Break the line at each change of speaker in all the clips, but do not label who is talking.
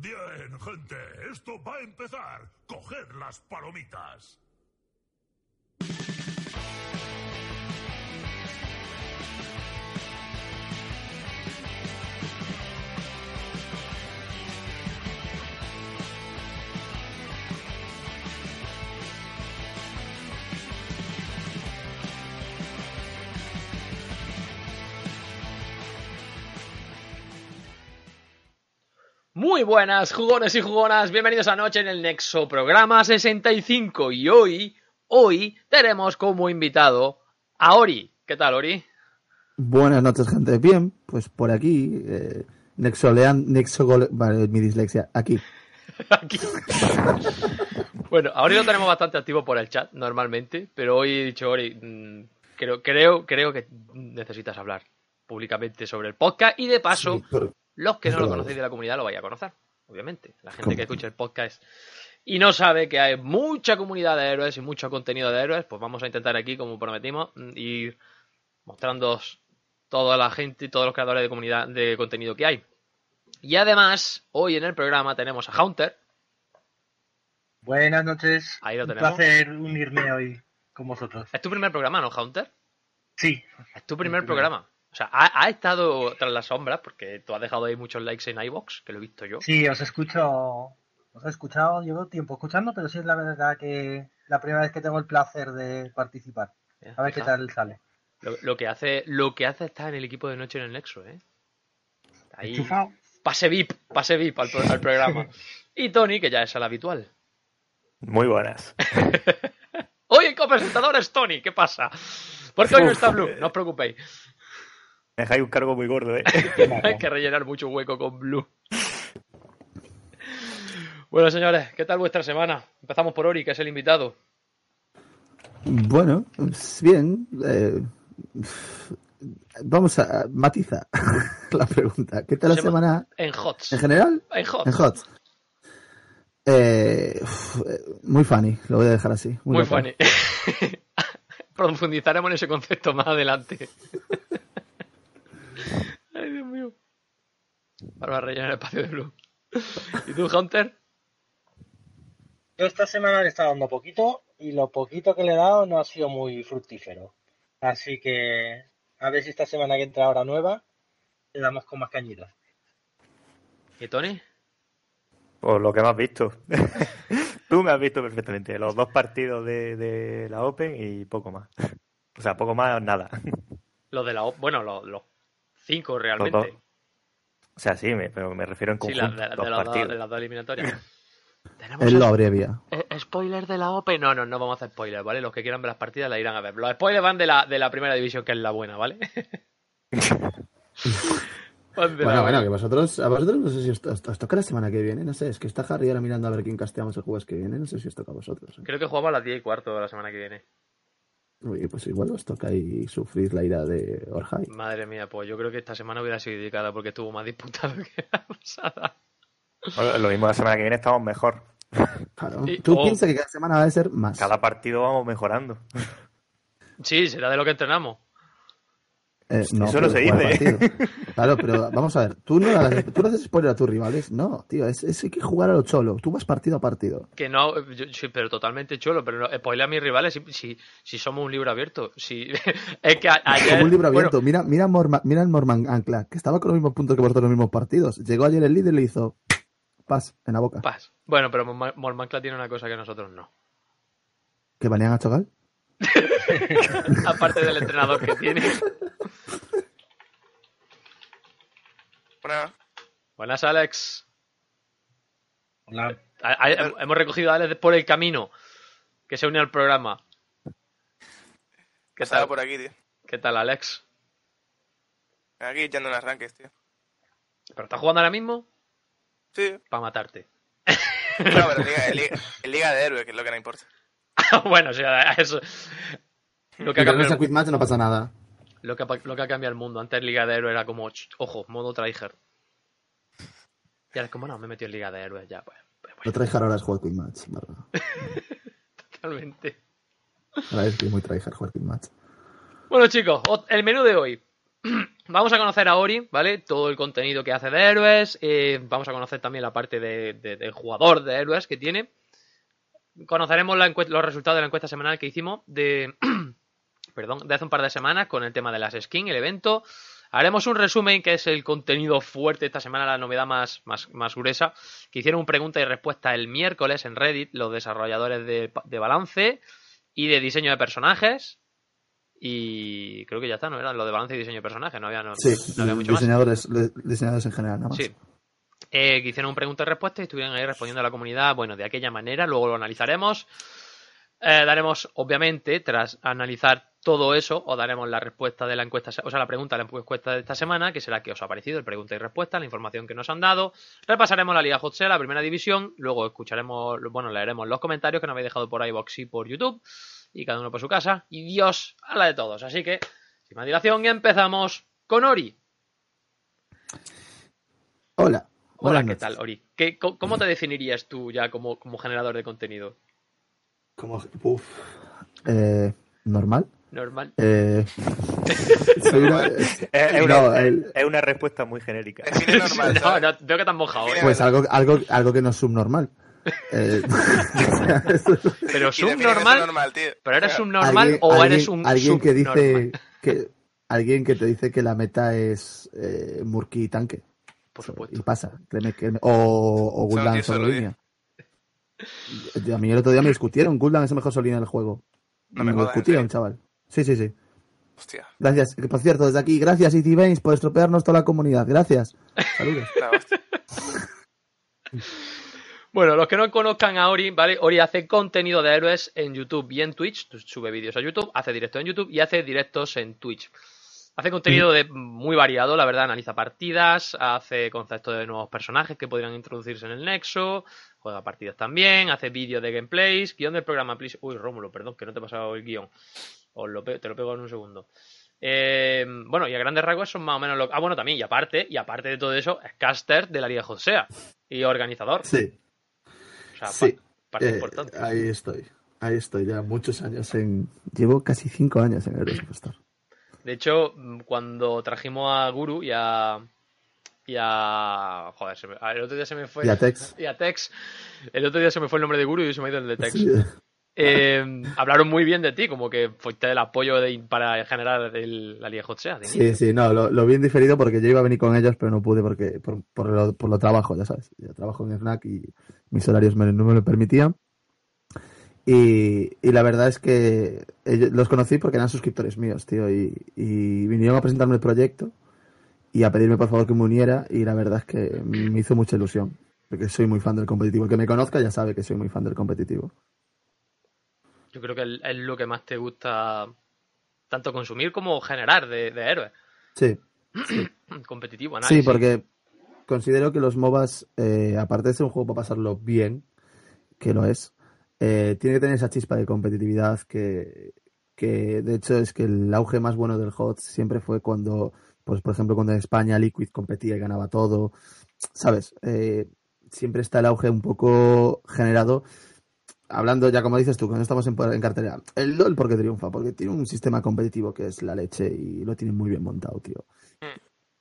Bien, gente, esto va a empezar. Coged las palomitas.
Muy buenas, jugones y jugonas, bienvenidos a Noche en el Nexo, programa 65. Y hoy, hoy, tenemos como invitado a Ori. ¿Qué tal, Ori?
Buenas noches, gente. Bien, pues por aquí, eh, Nexolean, Nexogol, vale, mi dislexia, aquí.
Aquí. bueno, Ori lo tenemos bastante activo por el chat, normalmente, pero hoy he dicho, Ori, mm, creo, creo, creo que necesitas hablar públicamente sobre el podcast y de paso,
Sí, pero-
los que no lo conocéis de la comunidad lo vais a conocer, obviamente. La gente que escucha el podcast y no sabe que hay mucha comunidad de héroes y mucho contenido de héroes, pues vamos a intentar aquí, como prometimos, mm, ir mostrando toda la gente y todos los creadores de comunidad de contenido que hay. Y además, hoy en el programa tenemos a Hunter.
Buenas noches.
Ahí lo
Un
tenemos.
placer unirme hoy con vosotros.
Es tu primer programa, ¿no, Hunter?
Sí,
Es tu primer programa. O sea, ha, ha estado tras las sombras, porque tú has dejado ahí muchos likes en iBox, que lo he visto yo.
sí, os escucho. Os he escuchado, llevo tiempo escuchando, pero sí es la verdad que la primera vez que tengo el placer de participar. A ver qué tal sale.
Lo, lo que hace, lo que hace está en el equipo de noche en el Nexo, ¿eh? Ahí. Pase VIP, pase VIP al, al programa. Y Tony, que ya es el habitual.
Muy buenas.
Hoy el copresentador es Tony, ¿qué pasa? Porque hoy no está Blue, no os preocupéis.
Me dejáis un cargo muy gordo, ¿eh?
Hay que rellenar mucho hueco con Blue. Bueno, señores, ¿qué tal vuestra semana? Empezamos por Ori, que es el invitado.
Bueno, pues bien. eh, vamos a matizar la pregunta. ¿Qué tal la
Sema-
semana
En HOTS.
en general?
En HOTS.
En Hot. Eh, eh, muy funny, lo voy a dejar así.
Muy funny. Profundizaremos en ese concepto más adelante. Ay, Dios mío. Para rellenar el espacio de Blue. ¿Y tú, Hunter?
Yo esta semana le he estado dando poquito y lo poquito que le he dado no ha sido muy fructífero. Así que a ver si esta semana que entra ahora nueva le damos con más cañitas.
¿Y Tony?
Por lo que me has visto. Tú me has visto perfectamente. Los dos partidos de, de la Open y poco más. O sea, poco más, nada.
Los de la... O- Bueno, los, los cinco
Los
realmente.
dos. O sea, sí, me, pero me refiero en
Sí,
conjunto.
de
dos
las dos-
partidos.
de las dos eliminatorias.
Él lo abrevia.
eh, spoiler de la Open. No, no, no vamos a hacer spoilers, ¿vale? Los que quieran ver las partidas la irán a ver. Los spoilers van de la, de la primera división, que es la buena, ¿vale?
Bueno, bueno, que vosotros, a vosotros no sé si os, os- os toca la semana que viene, no sé, es que está Harry ahora mirando a ver quién casteamos el jueves que viene, no sé si os toca a vosotros. ¿eh?
Creo que jugamos a las 10 y cuarto de la semana que viene.
Oye, pues igual os toca ahí sufrir la ira de Orhai.
Madre mía, pues yo creo que esta semana hubiera sido dedicada porque estuvo más disputado que la pasada.
Bueno, Lo mismo la semana que viene estamos mejor.
Claro.
Y-
Tú
oh.
piensas que cada semana va a ser más.
Cada partido vamos mejorando.
Sí, será de lo que entrenamos.
Eh,
Eso no se dice.
Claro, pero vamos a ver, tú no, tú no haces spoiler a tus rivales, no, tío, es, es hay que jugar a lo cholo, tú vas partido a partido.
Que no, yo- sí, pero totalmente chulo. Pero no, spoiler a mis rivales si, si, si somos un libro abierto. Si, es que a- ayer.
Como un libro
bueno,
abierto, mira, mira, Morma- mira el Morman Ancla, que estaba con los mismos puntos que vosotros en los mismos partidos. Llegó ayer el líder y le hizo pas en la boca.
Paz. Bueno, pero Mor- Mormancla tiene una cosa que nosotros no.
¿Que banean a Chogal?
Aparte del entrenador que tiene.
Bueno,
Buenas, Alex.
Hola.
A- a- hemos recogido a Alex por el camino que se une al programa. ¿Qué
estaba
tal?
por aquí, tío.
¿Qué tal, Alex?
Aquí echando en arranques, tío.
¿Pero estás jugando ahora mismo?
Sí,
Para matarte.
no, pero Liga, de Héroes, que es lo que no importa.
bueno, o sea, eso. Lo que, ha cambiado,
match no pasa nada.
lo, que, ha- lo que ha cambiado el mundo. Antes Liga de Héroes era como, "Ch, ojo, modo tryhard. Y ahora es como, no, me he metido en Liga de Héroes ya, pues. pues
Lo
bueno,
tryhard ahora es quick match, barra.
totalmente.
Ahora es muy tryhard quick match.
Bueno, chicos, el menú de hoy. vamos a conocer a Ori, ¿vale? Todo el contenido que hace de héroes. eh, vamos a conocer también la parte de, de- del jugador de héroes que tiene. Conoceremos la los resultados de la encuesta semanal que hicimos de, perdón, de hace un par de semanas con el tema de las skins, el evento. Haremos un resumen que es el contenido fuerte esta semana, la novedad más, más, más gruesa. Que hicieron un pregunta y respuesta el miércoles en Reddit, los desarrolladores de, de balance y de diseño de personajes. Y creo que ya está, ¿no? Era lo de balance y diseño de personajes, no había, no,
Sí,
no había mucho más.
diseñadores, le- diseñadores en general, nada más.
Sí. Eh, que hicieron un pregunta y respuesta y estuvieron ahí respondiendo a la comunidad, bueno, de aquella manera, luego lo analizaremos. Eh, daremos, obviamente, tras analizar todo eso, os daremos la respuesta de la encuesta, o sea, la pregunta de la encuesta de esta semana, que será qué os ha parecido, el pregunta y respuesta, la información que nos han dado. Repasaremos la Liga Hot la primera división, luego escucharemos, bueno, leeremos los comentarios que nos habéis dejado por iVox y por YouTube, y cada uno por su casa, y Dios a la de todos. Así que, sin más dilación, empezamos con Ori.
Hola.
Hola,
buenas
¿qué tal, Ori? ¿Qué, ¿Cómo te definirías tú ya como, como generador de contenido?
¿Cómo? Uf. Eh, ¿Normal?
¿Normal?
Eh, una-
Es, es una,
No, el-
es una respuesta muy genérica.
Define normal,
no,
¿sabes?
no, veo que te has mojado, ¿eh?
pues algo, algo, algo que no es subnormal. Eh,
Pero
Y define que es
subnormal,
normal, tío.
¿pero eres subnormal
alguien,
o
alguien-
eres un
alguien que dice que alguien que te dice que la meta es eh, Murky y tanque
Por
y
supuesto.
pasa créeme que o, o Gul'dan
tío,
solo
solo
línea Y a mí el otro día me discutieron Gul'dan es el mejor solo línea del juego
No me
me
jodas, ¿en
discutieron chaval sí sí sí
Hostia,
gracias por cierto desde aquí gracias Easy Baines por estropearnos toda la comunidad gracias saludos.
Bueno, los que no conozcan a Ori, ¿vale? Ori hace contenido de héroes en YouTube y en Twitch. Sube vídeos a YouTube, hace directos en YouTube y hace directos en Twitch. Hace contenido de muy variado, la verdad, analiza partidas, hace conceptos de nuevos personajes que podrían introducirse en el Nexo, juega partidas también, hace vídeos de gameplays, guion del programa, please. Uy, Rómulo, perdón, que no te he pasado el guion. Os lo te lo pego en un segundo. Eh, bueno, y a grandes rasgos son más o menos lo Ah, bueno, también, y aparte, y aparte de todo eso, es caster de la Liga Josea y organizador.
sí
O sea,
sí
pa- parte
Eh,
importante.
ahí estoy ahí estoy ya muchos años en llevo casi cinco años en el Superstar
De hecho, mm, cuando trajimos a Guru y a. Y a. Joder, se me- el otro día se me fue.
y a Tex
y a Tex. El otro día se me fue el nombre de Guru y se me ha ido el de Tex.
Sí.
Eh, hablaron muy bien de ti, como que fuiste el apoyo de- para generar el- la Liga Hot Sea,
Sí, sí, no, lo, lo vi en diferido porque yo iba a venir con ellos, pero no pude porque por, por, lo, por lo trabajo, ya sabes. Yo trabajo en FNAC y mis horarios me- no me lo permitían. Y, y la verdad es que los conocí porque eran suscriptores míos, tío, y, y vinieron a presentarme el proyecto y a pedirme por favor que me uniera y la verdad es que me hizo mucha ilusión, porque soy muy fan del competitivo. El que me conozca ya sabe que soy muy fan del competitivo.
Yo creo que es lo que más te gusta tanto consumir como generar de, de héroes.
Sí,
Competitivo,
Sí,
análisis.
porque considero que los MOBAs, eh, aparte de ser un juego para pasarlo bien, que lo es, eh, tiene que tener esa chispa de competitividad que, que de hecho es que el auge más bueno del HOTS siempre fue cuando, pues por ejemplo, cuando en España Liquid competía y ganaba todo, ¿sabes? Eh, siempre está el auge un poco generado. Hablando ya como dices tú, cuando estamos en, en cartelera, el LOL porque triunfa, porque tiene un sistema competitivo que es la leche y lo tiene muy bien montado, tío.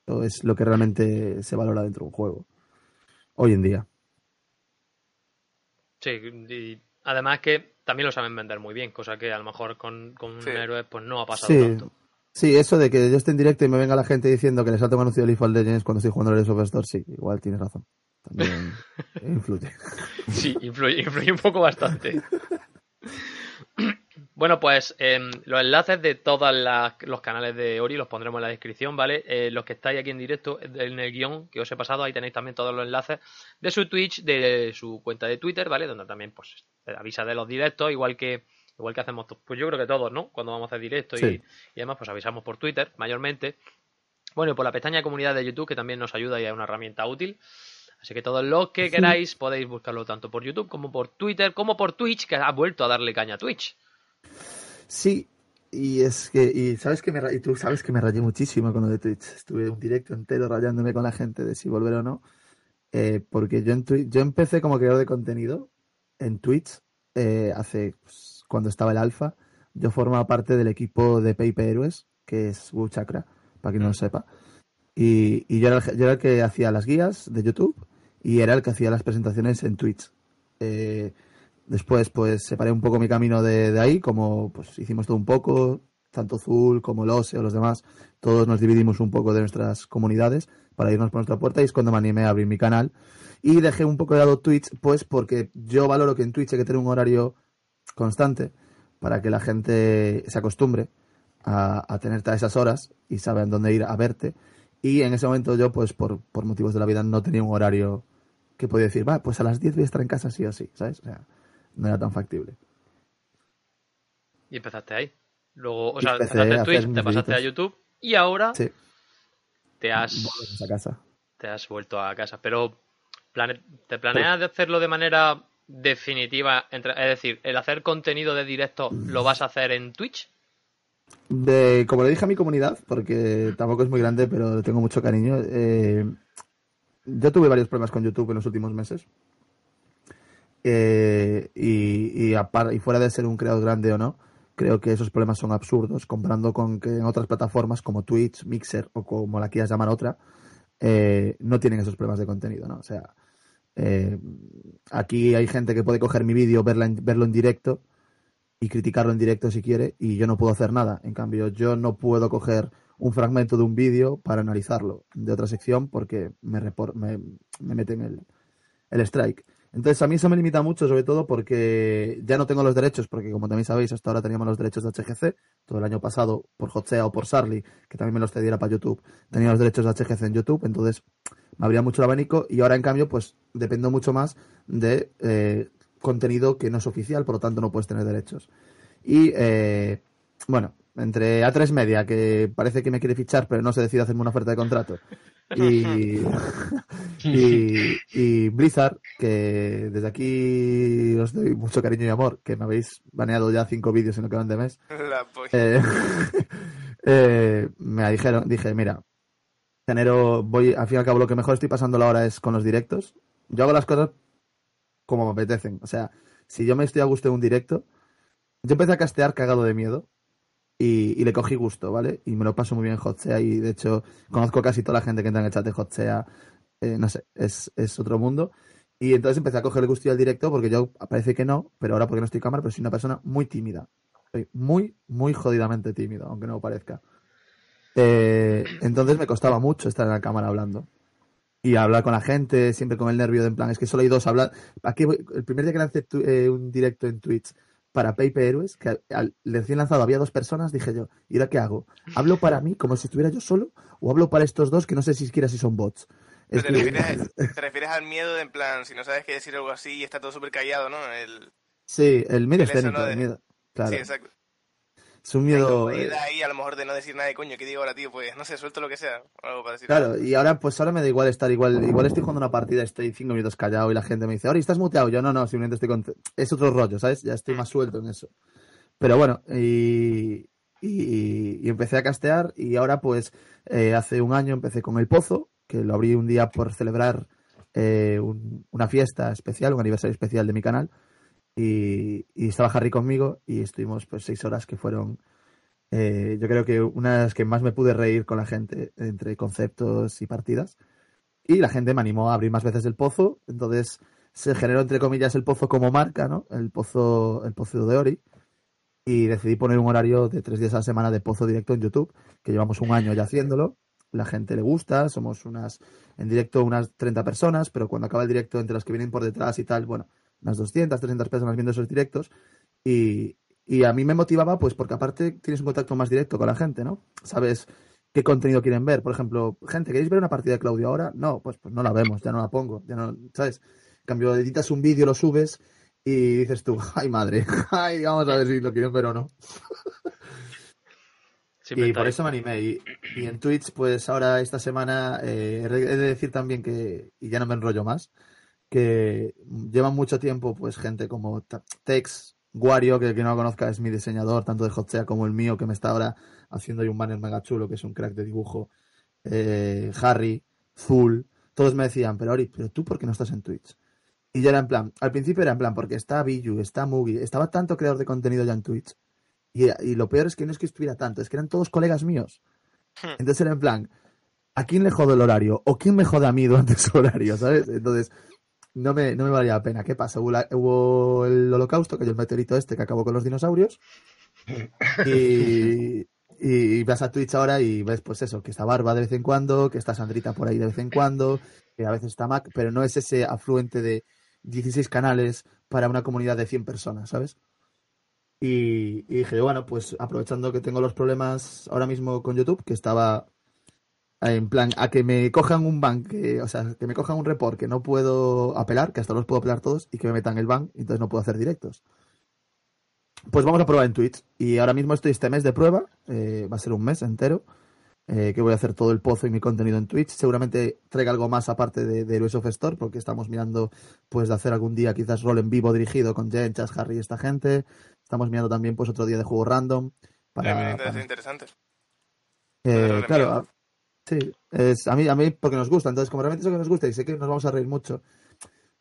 Eso es lo que realmente se valora dentro de un juego. Hoy en día.
Sí, y además que también lo saben vender muy bien, cosa que a lo mejor con, con
Sí.
héroes pues no ha pasado
Sí,
tanto.
sí, eso de que yo esté en directo y me venga la gente diciendo que les salta un anuncio de League of Legends cuando estoy jugando el Superstore, sí, igual tienes razón. También influye.
Sí, influye, influye un poco bastante. Bueno, pues em, los enlaces de todos los canales de Ori los pondremos en la descripción, ¿vale? Eh, los que estáis aquí en directo, en el guion que os he pasado, ahí tenéis también todos los enlaces de su Twitch, de su cuenta de Twitter, ¿vale? Donde también pues avisa de los directos, igual que igual que hacemos, pues yo creo que todos, ¿no? Cuando vamos a hacer directos y,
Sí.
y demás, pues avisamos por Twitter, mayormente. Bueno, y por la pestaña de comunidad de YouTube, que también nos ayuda y es una herramienta útil. Así que todos los que queráis podéis buscarlo tanto por YouTube como por Twitter, como por Twitch, que ha vuelto a darle caña a Twitch.
Sí, y es que, y sabes que me, y tú sabes que me rayé muchísimo con lo de Twitch. Estuve un directo entero rayándome con la gente de si volver o no. Eh, porque yo en Twitch, yo empecé como creador de contenido en Twitch eh, hace pues, cuando estaba el alfa. Yo formaba parte del equipo de Paper Heroes, que es Wu Chakra, para quien no lo sepa. Y, y yo, era el, yo era el que hacía las guías de YouTube y era el que hacía las presentaciones en Twitch. Eh, después, pues separé un poco mi camino de, de ahí, como pues hicimos todo un poco, tanto Zul como Lose o los demás, todos nos dividimos un poco de nuestras comunidades para irnos por nuestra puerta y es cuando me animé a abrir mi canal. Y dejé un poco de lado Twitch, pues porque yo valoro que en Twitch hay que tener un horario constante para que la gente se acostumbre a, a tenerte a esas horas y saben dónde ir a verte. Y en ese momento yo, pues por, por motivos de la vida, no tenía un horario que podía decir, va, pues a las 10 voy a estar en casa sí o sí, ¿sabes? O sea, no era tan factible.
Y empezaste ahí. Luego, o
Y
sea, empezaste
a
Twitch, te pasaste a. YouTube y ahora
Sí,
te has
volvemos a casa.
te has vuelto a casa. Pero, plane- ¿te planeas de hacerlo de manera definitiva? Entre, es decir, ¿el hacer contenido de directo lo vas a hacer en Twitch?
De, como le dije a mi comunidad, porque tampoco es muy grande, pero le tengo mucho cariño. eh, yo tuve varios problemas con YouTube en los últimos meses. Eh, y, y, y fuera de ser un creador grande o no, creo que esos problemas son absurdos, comparando con que en otras plataformas como Twitch, Mixer o como la quieras llamar otra, eh, no tienen esos problemas de contenido, ¿no? O sea, eh, aquí hay gente que puede coger mi vídeo, verlo en directo y criticarlo en directo si quiere y yo no puedo hacer nada. En cambio, yo no puedo coger un fragmento de un vídeo para analizarlo de otra sección porque me, repor- me, me meten el, el strike. Entonces, a mí eso me limita mucho, sobre todo porque ya no tengo los derechos, porque como también sabéis, hasta ahora teníamos los derechos de HGC, todo el año pasado por Hotsea o por Sarli, que también me los cediera para YouTube, tenía los derechos de HGC en YouTube, entonces me abría mucho el abanico y ahora, en cambio, pues dependo mucho más de eh, contenido que no es oficial, por lo tanto no puedes tener derechos. Y, eh, bueno, entre A3 Media, que parece que me quiere fichar, pero no se decide hacerme una oferta de contrato, y, y, y Blizzard, que desde aquí os doy mucho cariño y amor, que me habéis baneado ya cinco vídeos en lo que van de mes,
La polla.
eh, eh, me dijeron, dije, mira, enero voy, al fin y al cabo lo que mejor estoy pasando ahora es con los directos. Yo hago las cosas como me apetecen. O sea, si yo me estoy a gusto en un directo, yo empecé a castear cagado de miedo y, y le cogí gusto, ¿vale? Y me lo paso muy bien en Hotsea y de hecho conozco casi toda la gente que entra en el chat de Hotsea. Eh, no sé, es, es otro mundo. Y entonces empecé a coger el gusto al directo porque yo parece que no, pero ahora porque no estoy en cámara, pero soy una persona muy tímida. Soy muy, muy jodidamente tímido, aunque no lo parezca. Eh, entonces me costaba mucho estar en la cámara hablando. Y hablar con la gente, siempre con el nervio de en plan, es que solo hay dos hablar. Aquí el primer día que lancé eh, un directo en Twitch para Paper Heroes, que al, recién lanzado había dos personas, dije yo, ¿y ahora qué hago? ¿Hablo para mí como si estuviera yo solo? ¿O hablo para estos dos que no sé si siquiera si son bots?
Pero te, refieres, te refieres al miedo de en plan, si no sabes qué decir algo así y está todo súper callado, ¿no? El,
sí, el miedo escénico,
de-
miedo. Claro,
Sí, exacto.
Es un miedo...
incomodidad
eh,
ahí, a lo mejor de no decir nada de coño, ¿qué digo ahora, tío? Pues no sé, suelto lo que sea. Algo para decir.
Claro, y ahora pues ahora me da igual estar igual, igual estoy jugando una partida, estoy cinco minutos callado y la gente me dice, Ori, ¿estás muteado? Yo no, no, simplemente estoy con... Es otro rollo, ¿sabes? Ya estoy más suelto en eso. Pero bueno, y, y, y empecé a castear y ahora pues eh, hace un año empecé con El Pozo, que lo abrí un día por celebrar eh, un- una fiesta especial, un aniversario especial de mi canal. Y, y estaba Harry conmigo y estuvimos pues seis horas que fueron eh, yo creo que una de las que más me pude reír con la gente entre conceptos y partidas. Y la gente me animó a abrir más veces el pozo. Entonces se generó, entre comillas, el pozo como marca, ¿no? El pozo, el pozo de Ori. Y decidí poner un horario de tres días a la semana de pozo directo en YouTube, que llevamos un año ya haciéndolo. La gente le gusta, somos unas, en directo unas 30 personas, pero cuando acaba el directo, entre las que vienen por detrás y tal, bueno, unas 200, 300 personas viendo esos directos. Y, y a mí me motivaba, pues porque aparte tienes un contacto más directo con la gente, ¿no? Sabes qué contenido quieren ver. Por ejemplo, gente, ¿queréis ver una partida de Claudio ahora? No, pues, pues no la vemos, ya no la pongo, ya no, ¿sabes? En cambio, editas un vídeo, lo subes y dices tú, ay madre, ay, vamos a ver si lo quieren ver o no. Y por eso me animé. Y, y en Twitch, pues ahora esta semana, eh, he de decir también que, y ya no me enrollo más, que llevan mucho tiempo, pues gente como Tex, Wario, que el que no lo conozca es mi diseñador, tanto de Hotsea como el mío, que me está ahora haciendo un banner mega chulo, que es un crack de dibujo. eh, Harry, Zul, todos me decían, pero Ori, pero tú por qué no estás en Twitch? Y yo era en plan, al principio era en plan, porque está Biju, está Mugi, estaba tanto creador de contenido ya en Twitch. Y, y lo peor es que no es que estuviera tanto, es que eran todos colegas míos. Entonces era en plan, ¿a quién le jode el horario? ¿O quién me jode a mí durante su horario? ¿Sabes? Entonces, no me, no me valía la pena. ¿Qué pasa? Hubo, la- hubo el holocausto, que es el meteorito este que acabó con los dinosaurios. Y, y vas a Twitch ahora y ves, pues eso, que está Barba de vez en cuando, que está Sandrita por ahí de vez en cuando, que a veces está Mac, pero no es ese afluente de 16 canales para una comunidad de 100 personas, ¿sabes? Y, y dije, bueno, pues aprovechando que tengo los problemas ahora mismo con YouTube, que estaba en plan a que me cojan un ban, que, o sea, que me cojan un report que no puedo apelar, que hasta los puedo apelar todos, y que me metan el ban, entonces no puedo hacer directos. Pues vamos a probar en Twitch. Y ahora mismo estoy este mes de prueba, eh, va a ser un mes entero, eh, que voy a hacer todo el pozo y mi contenido en Twitch. Seguramente traiga algo más aparte de, de Heroes of Store, porque estamos mirando pues de hacer algún día quizás rol en vivo dirigido con Jen, Chas, Harry y esta gente. Estamos mirando también pues otro día de juego random. Para, para-
es interesante.
eh, claro, sí, es, a mí, a mí porque nos gusta. Entonces, como realmente eso que nos gusta y sé que nos vamos a reír mucho,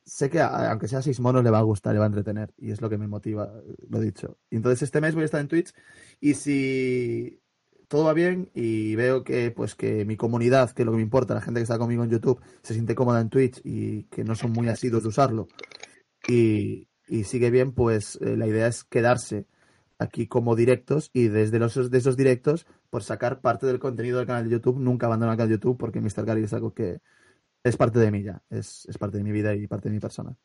sé que aunque sea seis monos le va a gustar, le va a entretener y es lo que me motiva, lo dicho. Entonces este mes voy a estar en Twitch y si todo va bien y veo que pues que mi comunidad, que es lo que me importa, la gente que está conmigo en YouTube, se siente cómoda en Twitch y que no son muy asiduos de usarlo y, y sigue bien, pues eh, la idea es quedarse aquí como directos y desde los de esos directos por sacar parte del contenido del canal de YouTube, nunca abandonar el canal de YouTube porque Mr. Gary es algo que es parte de mí ya, es, es parte de mi vida y parte de mi persona.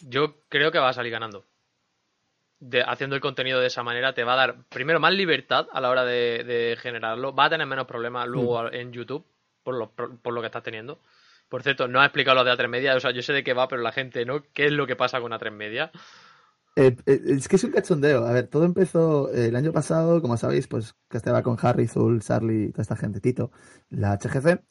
Yo creo que va a salir ganando. De, haciendo el contenido de esa manera te va a dar, primero, más libertad a la hora de, de generarlo. Va a tener menos problemas luego en YouTube por lo, por lo que estás teniendo. Por cierto, no ha explicado lo de A3 Media. O sea, yo sé de qué va, pero la gente no. ¿Qué es lo que pasa con A3 Media?
Eh, eh, es que es un cachondeo. A ver, todo empezó eh, el año pasado, como sabéis, pues que estaba con Harry, Zul, Charlie toda esta gente, Tito, la HGC.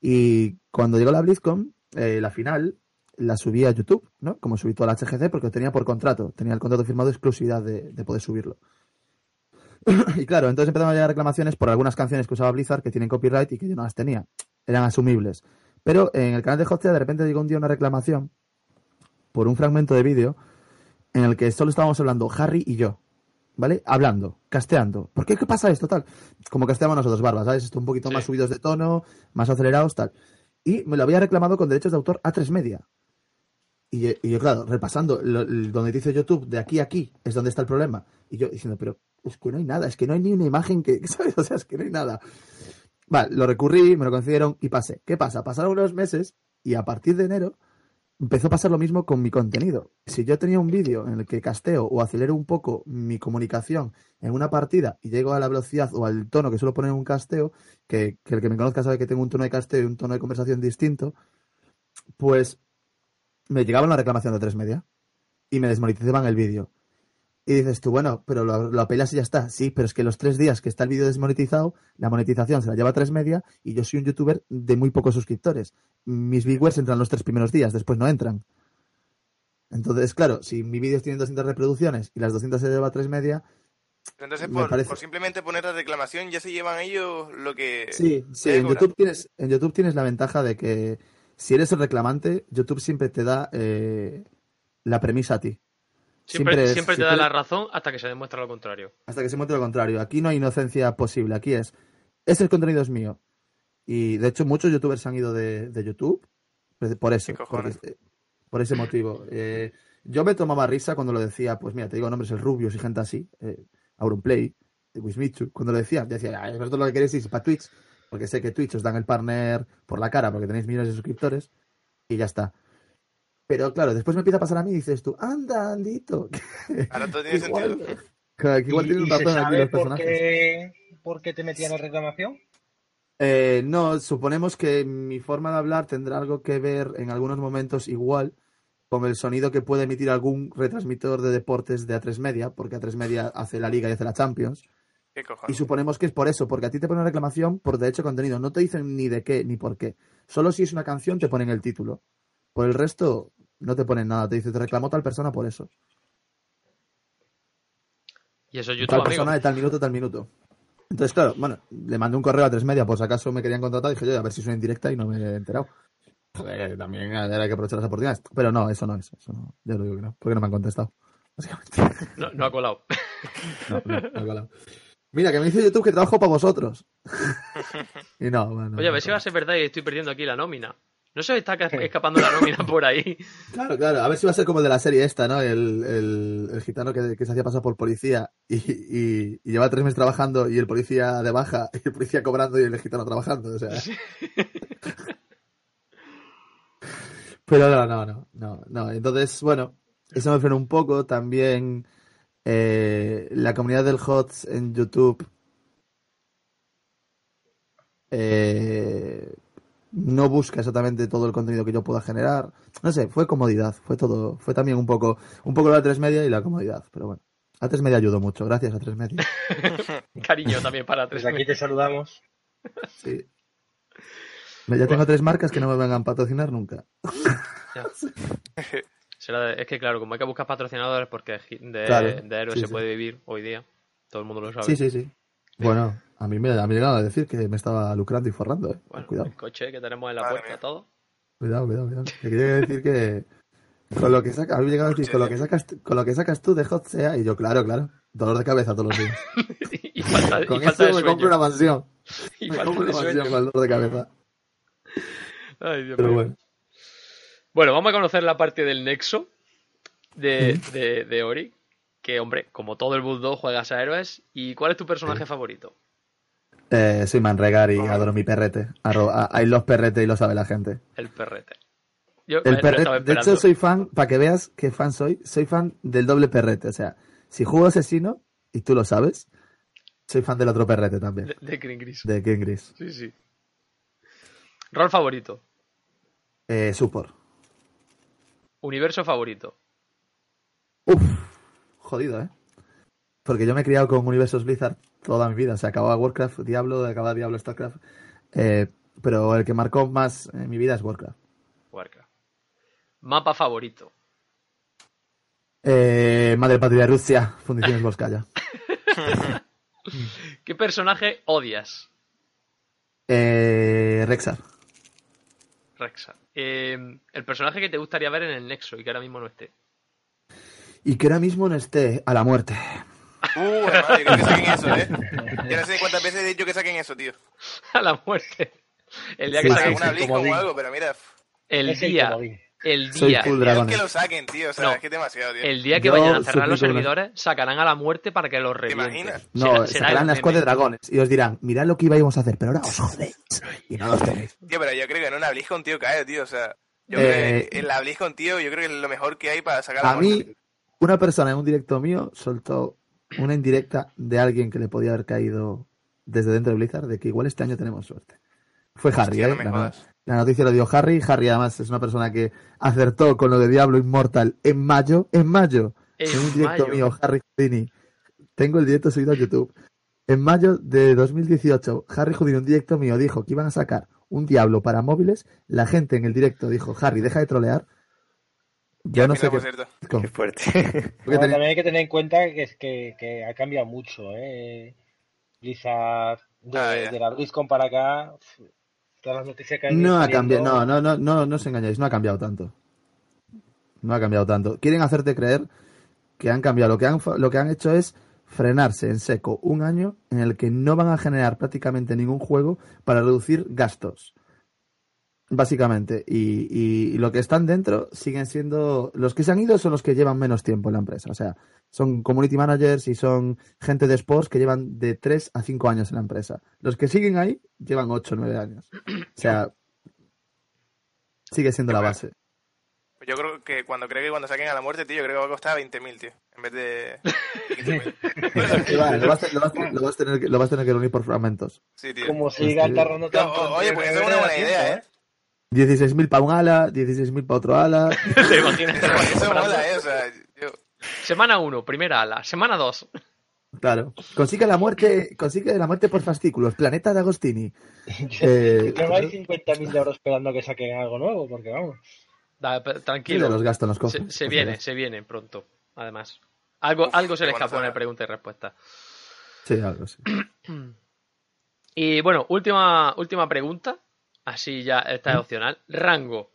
Y cuando llegó la BlizzCon, eh, la final, la subí a YouTube, ¿no? Como subí toda la HGC porque lo tenía por contrato. Tenía el contrato firmado de exclusividad de, de poder subirlo. y claro, entonces empezaron a llegar reclamaciones por algunas canciones que usaba Blizzard que tienen copyright y que yo no las tenía. Eran asumibles. Pero en el canal de Hostia de repente llegó un día una reclamación por un fragmento de vídeo en el que solo estábamos hablando Harry y yo, ¿vale? Hablando, casteando. ¿Por qué? ¿Qué pasa esto? Tal. Como casteamos nosotros, Barba, ¿sabes? Esto un poquito
Sí.
más subidos de tono, más acelerados, tal. Y me lo había reclamado con derechos de autor a tres media. Y yo, y yo, claro, repasando lo- donde dice YouTube, de aquí a aquí, es donde está el problema. Y yo diciendo, pero es que no hay nada, es que no hay ni una imagen que, ¿sabes? O sea, es que no hay nada. Vale, lo recurrí, me lo concedieron y pasé. ¿Qué pasa? Pasaron unos meses y a partir de enero empezó a pasar lo mismo con mi contenido. Si yo tenía un vídeo en el que casteo o acelero un poco mi comunicación en una partida y llego a la velocidad o al tono que suelo poner en un casteo, que, que el que me conozca sabe que tengo un tono de casteo y un tono de conversación distinto, pues me llegaba una reclamación de tres media y me desmonetizaban el vídeo. Y dices tú, bueno, pero lo, lo apelas y ya está. Sí, pero es que los tres días que está el vídeo desmonetizado, la monetización se la lleva a tres media y yo soy un youtuber de muy pocos suscriptores. Mis viewers entran los tres primeros días, después no entran. Entonces, claro, si mi vídeo tiene 200 reproducciones y las 200 se lleva a tres media,
Entonces, por,
parece-
por simplemente poner la reclamación, ya se llevan ellos lo que.
Sí, sí, en. YouTube tienes, en YouTube tienes la ventaja de que si eres el reclamante, YouTube siempre te da eh, la premisa a ti.
Siempre,
Siempre
te da la razón hasta que se demuestra lo contrario.
Hasta que se muestre lo contrario. Aquí no hay inocencia posible. Aquí es, ese contenido es mío. Y de hecho muchos youtubers se han ido de, de YouTube por- eso. Por ese motivo. Eh, yo me tomaba risa cuando lo decía, pues mira, te digo nombres, el Rubius y gente así, eh, Auronplay, Wismichu, cuando lo decía, decía, "Ah, vosotros lo que queréis es para Twitch, porque sé que Twitch os dan el partner por la cara porque tenéis millones de suscriptores y ya está. Pero claro, después me empieza a pasar a mí y dices tú, anda, Andito.
Ahora todo tiene
igual,
sentido.
que igual
¿Y,
tiene un razón aquí los
por
personajes.
qué, por qué te metían en reclamación?
Eh, no, suponemos que mi forma de hablar tendrá algo que ver en algunos momentos igual con el sonido que puede emitir algún retransmisor de deportes de A3 Media, porque A3 Media hace la Liga y hace la Champions.
¿Qué
Y suponemos que es por eso, porque a ti te ponen una reclamación por derecho de contenido. No te dicen ni de qué ni por qué. Solo si es una canción te ponen el título. Por el resto no te ponen nada. Te dice, te reclamó tal persona por eso.
Y eso es YouTube,
tal
amigo.
persona de tal minuto, tal minuto. Entonces, claro, bueno, le mandé un correo a tres media por si acaso me querían contratar. Dije yo, a ver si soy en directa y no me he enterado. Joder, también hay que aprovechar las oportunidades. Pero no, eso no es. Eso no. Yo lo digo que no. Porque no me han contestado. Básicamente.
No, no ha colado.
No, no, no he colado. Mira, que me dice YouTube que trabajo para vosotros. y no, bueno.
Oye, a ver si va a ser verdad y estoy perdiendo aquí la nómina. No se está ca- escapando la nómina por ahí.
Claro, claro. A ver si va a ser como el de la serie esta, ¿no? El, el, el gitano que, que se hacía pasar por policía y, y, y lleva tres meses trabajando y el policía de baja y el policía cobrando y el gitano trabajando. O sea. Pero no, no, no, no, no. Entonces, bueno, eso me frena un poco. También eh, la comunidad del HOTS en YouTube eh, no busca exactamente todo el contenido que yo pueda generar. No sé, fue comodidad, fue todo, fue también un poco, un poco la 3 media y la comodidad, pero bueno. A 3 media ayudó mucho, gracias a 3 media.
Cariño también para tres.
Desde aquí te saludamos.
Sí. Ya tengo tres marcas que no me vengan a patrocinar nunca.
Ya. Será de- es que claro, como hay que buscar patrocinadores porque de,
Claro,
de héroes
sí,
se
sí.
puede vivir hoy día. Todo el mundo lo sabe.
Sí, sí, sí. Bueno, a mí me a mí me llegaron a decir que me estaba lucrando y forrando, eh.
Bueno,
Cuidado,
el coche que tenemos en la
Madre
puerta,
mía.
todo.
cuidado, cuidado, cuidado. Que quería decir que con lo que saca, a mí me llegaron a decir, con lo que sacas, con lo que sacas tú de Hot sea, y yo, claro, claro, dolor de cabeza todos los días.
y falta, y
Con
falta
eso
de
me
sueño.
compro una mansión.
Y
Me
falta
compro
de
una mansión
sueño.
con el dolor de cabeza.
Ay, Dios
Pero
mío.
bueno.
Bueno, vamos a conocer la parte del nexo de, de, de Ori. Que, hombre, como todo el Bulldog juegas a héroes. ¿Y cuál es tu personaje favorito?
Eh, soy Manregar y adoro mi perrete. Hay los perrete y lo sabe la gente.
El perrete. Yo
El perrete, de hecho, soy fan, para que veas qué fan soy, soy fan del doble perrete. O sea, si juego asesino, y tú lo sabes, soy fan del otro perrete también,
De, de Green Gris.
de King Gris.
Sí, sí. Rol favorito.
Eh, support.
Universo favorito.
Uf, jodido, ¿eh? Porque yo me he criado con Universos Blizzard toda mi vida. O sea, acababa Warcraft, Diablo, acababa Diablo, StarCraft. Eh, pero el que marcó más en mi vida es Warcraft.
Warcraft. Mapa favorito.
Eh, Madre Patria de Rusia, Fundiciones Volskaya.
¿Qué personaje odias?
Eh, Rexar.
Rexa. Eh, el personaje que te gustaría ver en el Nexo y que ahora mismo no esté.
Y que ahora mismo no esté a la muerte.
Uh, hermano, yo creo que saquen eso, ¿eh? Yo no sé cuántas veces he dicho que saquen eso, tío.
A la muerte. El día
Sí,
que
sí,
saquen
BlizzCon
comodín.
o algo, pero mira,
el
Es el
día,
comodín.
el
Soy
día,
que lo saquen, tío. O sea,
No.
es que es demasiado, tío.
el día que
Yo
vayan a cerrar los
una-
servidores, sacarán a la muerte para que los revienten.
imaginas?
No,
Será- será
sacarán la de
meme.
dragones y os dirán, mirad lo que íbamos a hacer, pero ahora os jodéis. Y no los tenéis.
Tío, pero yo creo que en una BlizzCon, tío, cae, tío. O sea, yo
Eh,
creo que en la BlizzCon, tío, yo creo que es lo mejor que hay para sacar la
A
muerte.
mí, una persona en un directo mío soltó una indirecta de alguien que le podía haber caído desde dentro de Blizzard de que igual este año tenemos suerte. Fue Harry,
Hostia,
¿eh?
no
la, noticia lo dio Harry. Harry además es una persona que acertó con lo de Diablo Immortal en mayo. En mayo.
En
En, un directo
mayo.
mío, Harry Houdini. Tengo el directo subido a YouTube. En mayo de 2018, Harry Houdini, un directo mío, dijo que iban a sacar un Diablo para móviles. La gente en el directo dijo, Harry, deja de trolear. Yo
Al
no sé qué...
cierto.
Qué fuerte.
porque
Bueno,
tenía-
también hay que tener en cuenta que es que, que ha cambiado mucho, ¿eh? Blizzard de,
Ah, ya.
de la BlizzCon para acá, todas las noticias que han
No ha cambiado, no, no, no, no, no os engañáis, no ha cambiado tanto. No ha cambiado tanto. Quieren hacerte creer que han cambiado. Lo que han, lo que han hecho es frenarse en seco un año en el que no van a generar prácticamente ningún juego para reducir gastos. Básicamente. Y, y- y lo que están dentro siguen siendo. Los que se han ido son los que llevan menos tiempo en la empresa. O sea, son community managers y son gente de sports que llevan de 3 a 5 años en la empresa. Los que siguen ahí llevan 8 o 9 años. O sea, sigue siendo la base.
Pues yo creo que cuando creo que cuando saquen a la muerte, tío, yo creo que va a costar 20.000, tío. En vez de 15.000.
Y va, lo, vas, lo vas- lo vas a tener que, lo vas a tener que reunir por fragmentos.
Sí, tío.
Como siga tardando tanto.
oye, pues eso es una buena idea, ¿eh?
16.000 para un ala, 16.000 para otro ala.
¿Te imaginas?
Eso, mola, ¿eh? O sea, yo...
Semana 1, primera ala. Semana 2.
Claro. Consigue la muerte, consigue la muerte por fascículos. Planeta de Agostini. Eh,
No hay 50.000 euros esperando que saquen algo nuevo, porque vamos.
Da, tranquilo.
los gastos los
Se, se viene, se viene pronto. Además. Algo,
Uf,
algo se le escapó en el
saga.
pregunta y respuesta.
Sí, algo sí.
Y bueno, última, última pregunta. Así ya esta es opcional. Rango.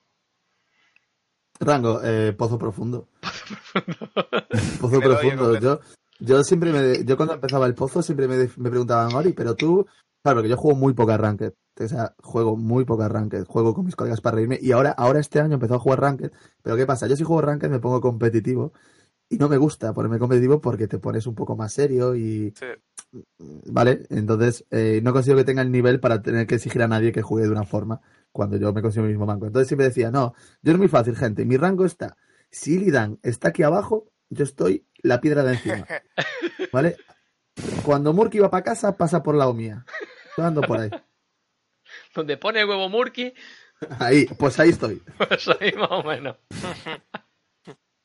Rango, eh, pozo profundo. pozo
Me doy,
profundo. Yo, Yo siempre me, yo cuando empezaba el pozo siempre me, me preguntaban, Ori, pero tú, claro, que yo juego muy poca ranked, o sea, juego muy poca ranked, juego con mis colegas para reírme y ahora, ahora este año empezó a jugar ranked, pero ¿qué pasa? Yo si juego ranked me pongo competitivo y no me gusta ponerme competitivo porque te pones un poco más serio y,
Sí.
¿Vale? Entonces, eh, no consigo que tenga el nivel para tener que exigir a nadie que juegue de una forma cuando yo me consigo mi mismo rango. Entonces siempre decía, no, yo es muy fácil, gente, mi rango está, si Illidan está aquí abajo, yo estoy la piedra de encima, ¿vale? Cuando Murky va para casa, pasa por la mía. Yo ando por ahí.
Donde pone huevo Murky,
Ahí, pues ahí estoy.
pues ahí más o menos.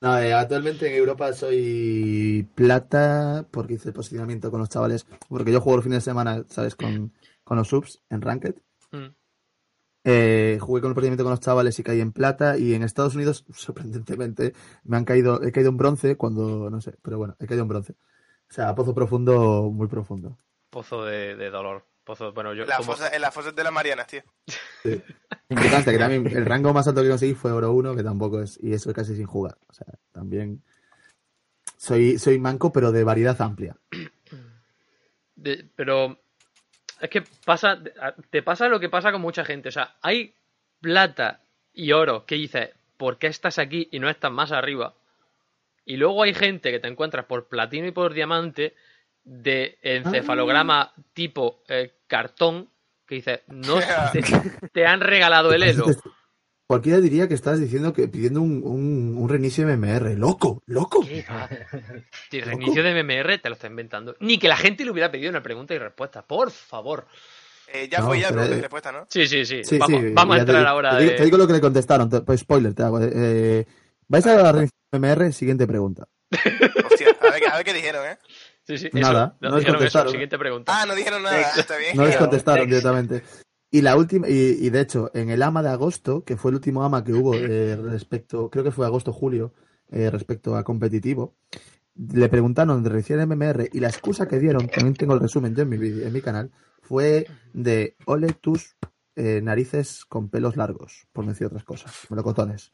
No, eh, actualmente en Europa soy plata porque hice el posicionamiento con los chavales, porque yo juego los fines de semana, ¿sabes? Con, con los subs en Ranked.
Mm.
Eh, jugué con el procedimiento con los chavales y caí en plata y en Estados Unidos, sorprendentemente, me han caído, he caído en bronce cuando, no sé, pero bueno, he caído en bronce. O sea, pozo profundo, muy profundo.
Pozo de, de dolor. Pozo, bueno, yo
La
como-
fosa, en las fosas de las Marianas, tío.
Sí. Importante, que también el rango más alto que conseguí fue oro 1, que tampoco es, y eso casi sin jugar. O sea, también soy, soy manco, pero de variedad amplia.
de- pero es que pasa, te pasa lo que pasa con mucha gente. O sea, hay plata y oro que dices, ¿por qué estás aquí y no estás más arriba? Y luego hay gente que te encuentras por platino y por diamante de encefalograma tipo eh, cartón que dices, no te, te han regalado el elo.
Cualquiera diría que estás diciendo que pidiendo un, un, un reinicio MMR. ¡Loco! ¡Loco!
Si el reinicio de MMR te lo está inventando. Ni que la gente le hubiera pedido una pregunta y respuesta. Por favor.
Eh, ya
No,
fue ya
pero,
pregunta y
eh,
respuesta, ¿no?
Sí, sí, sí.
Sí,
vamos
sí,
vamos a
te
entrar
digo-
ahora.
Te digo,
de-
te digo lo que le contestaron. te- Pues spoiler, te hago. Eh, ¿Vais a dar reinicio MMR? Siguiente pregunta.
Hostia, a ver, qué- a ver qué dijeron, ¿eh?
Sí, sí,
Nada,
eso.
no les
dijeron eso.
contestaron.
Siguiente pregunta.
Ah, no dijeron nada, está bien.
No les contestaron directamente. Y la última, y, y de hecho, en el AMA de agosto, que fue el último AMA que hubo eh, respecto, creo que fue agosto-julio, eh, respecto a competitivo, le preguntaron de recién MMR y la excusa que dieron, también tengo el resumen yo en mi, vídeo- en mi canal, fue de ole tus eh, narices con pelos largos, por decir otras cosas, melocotones.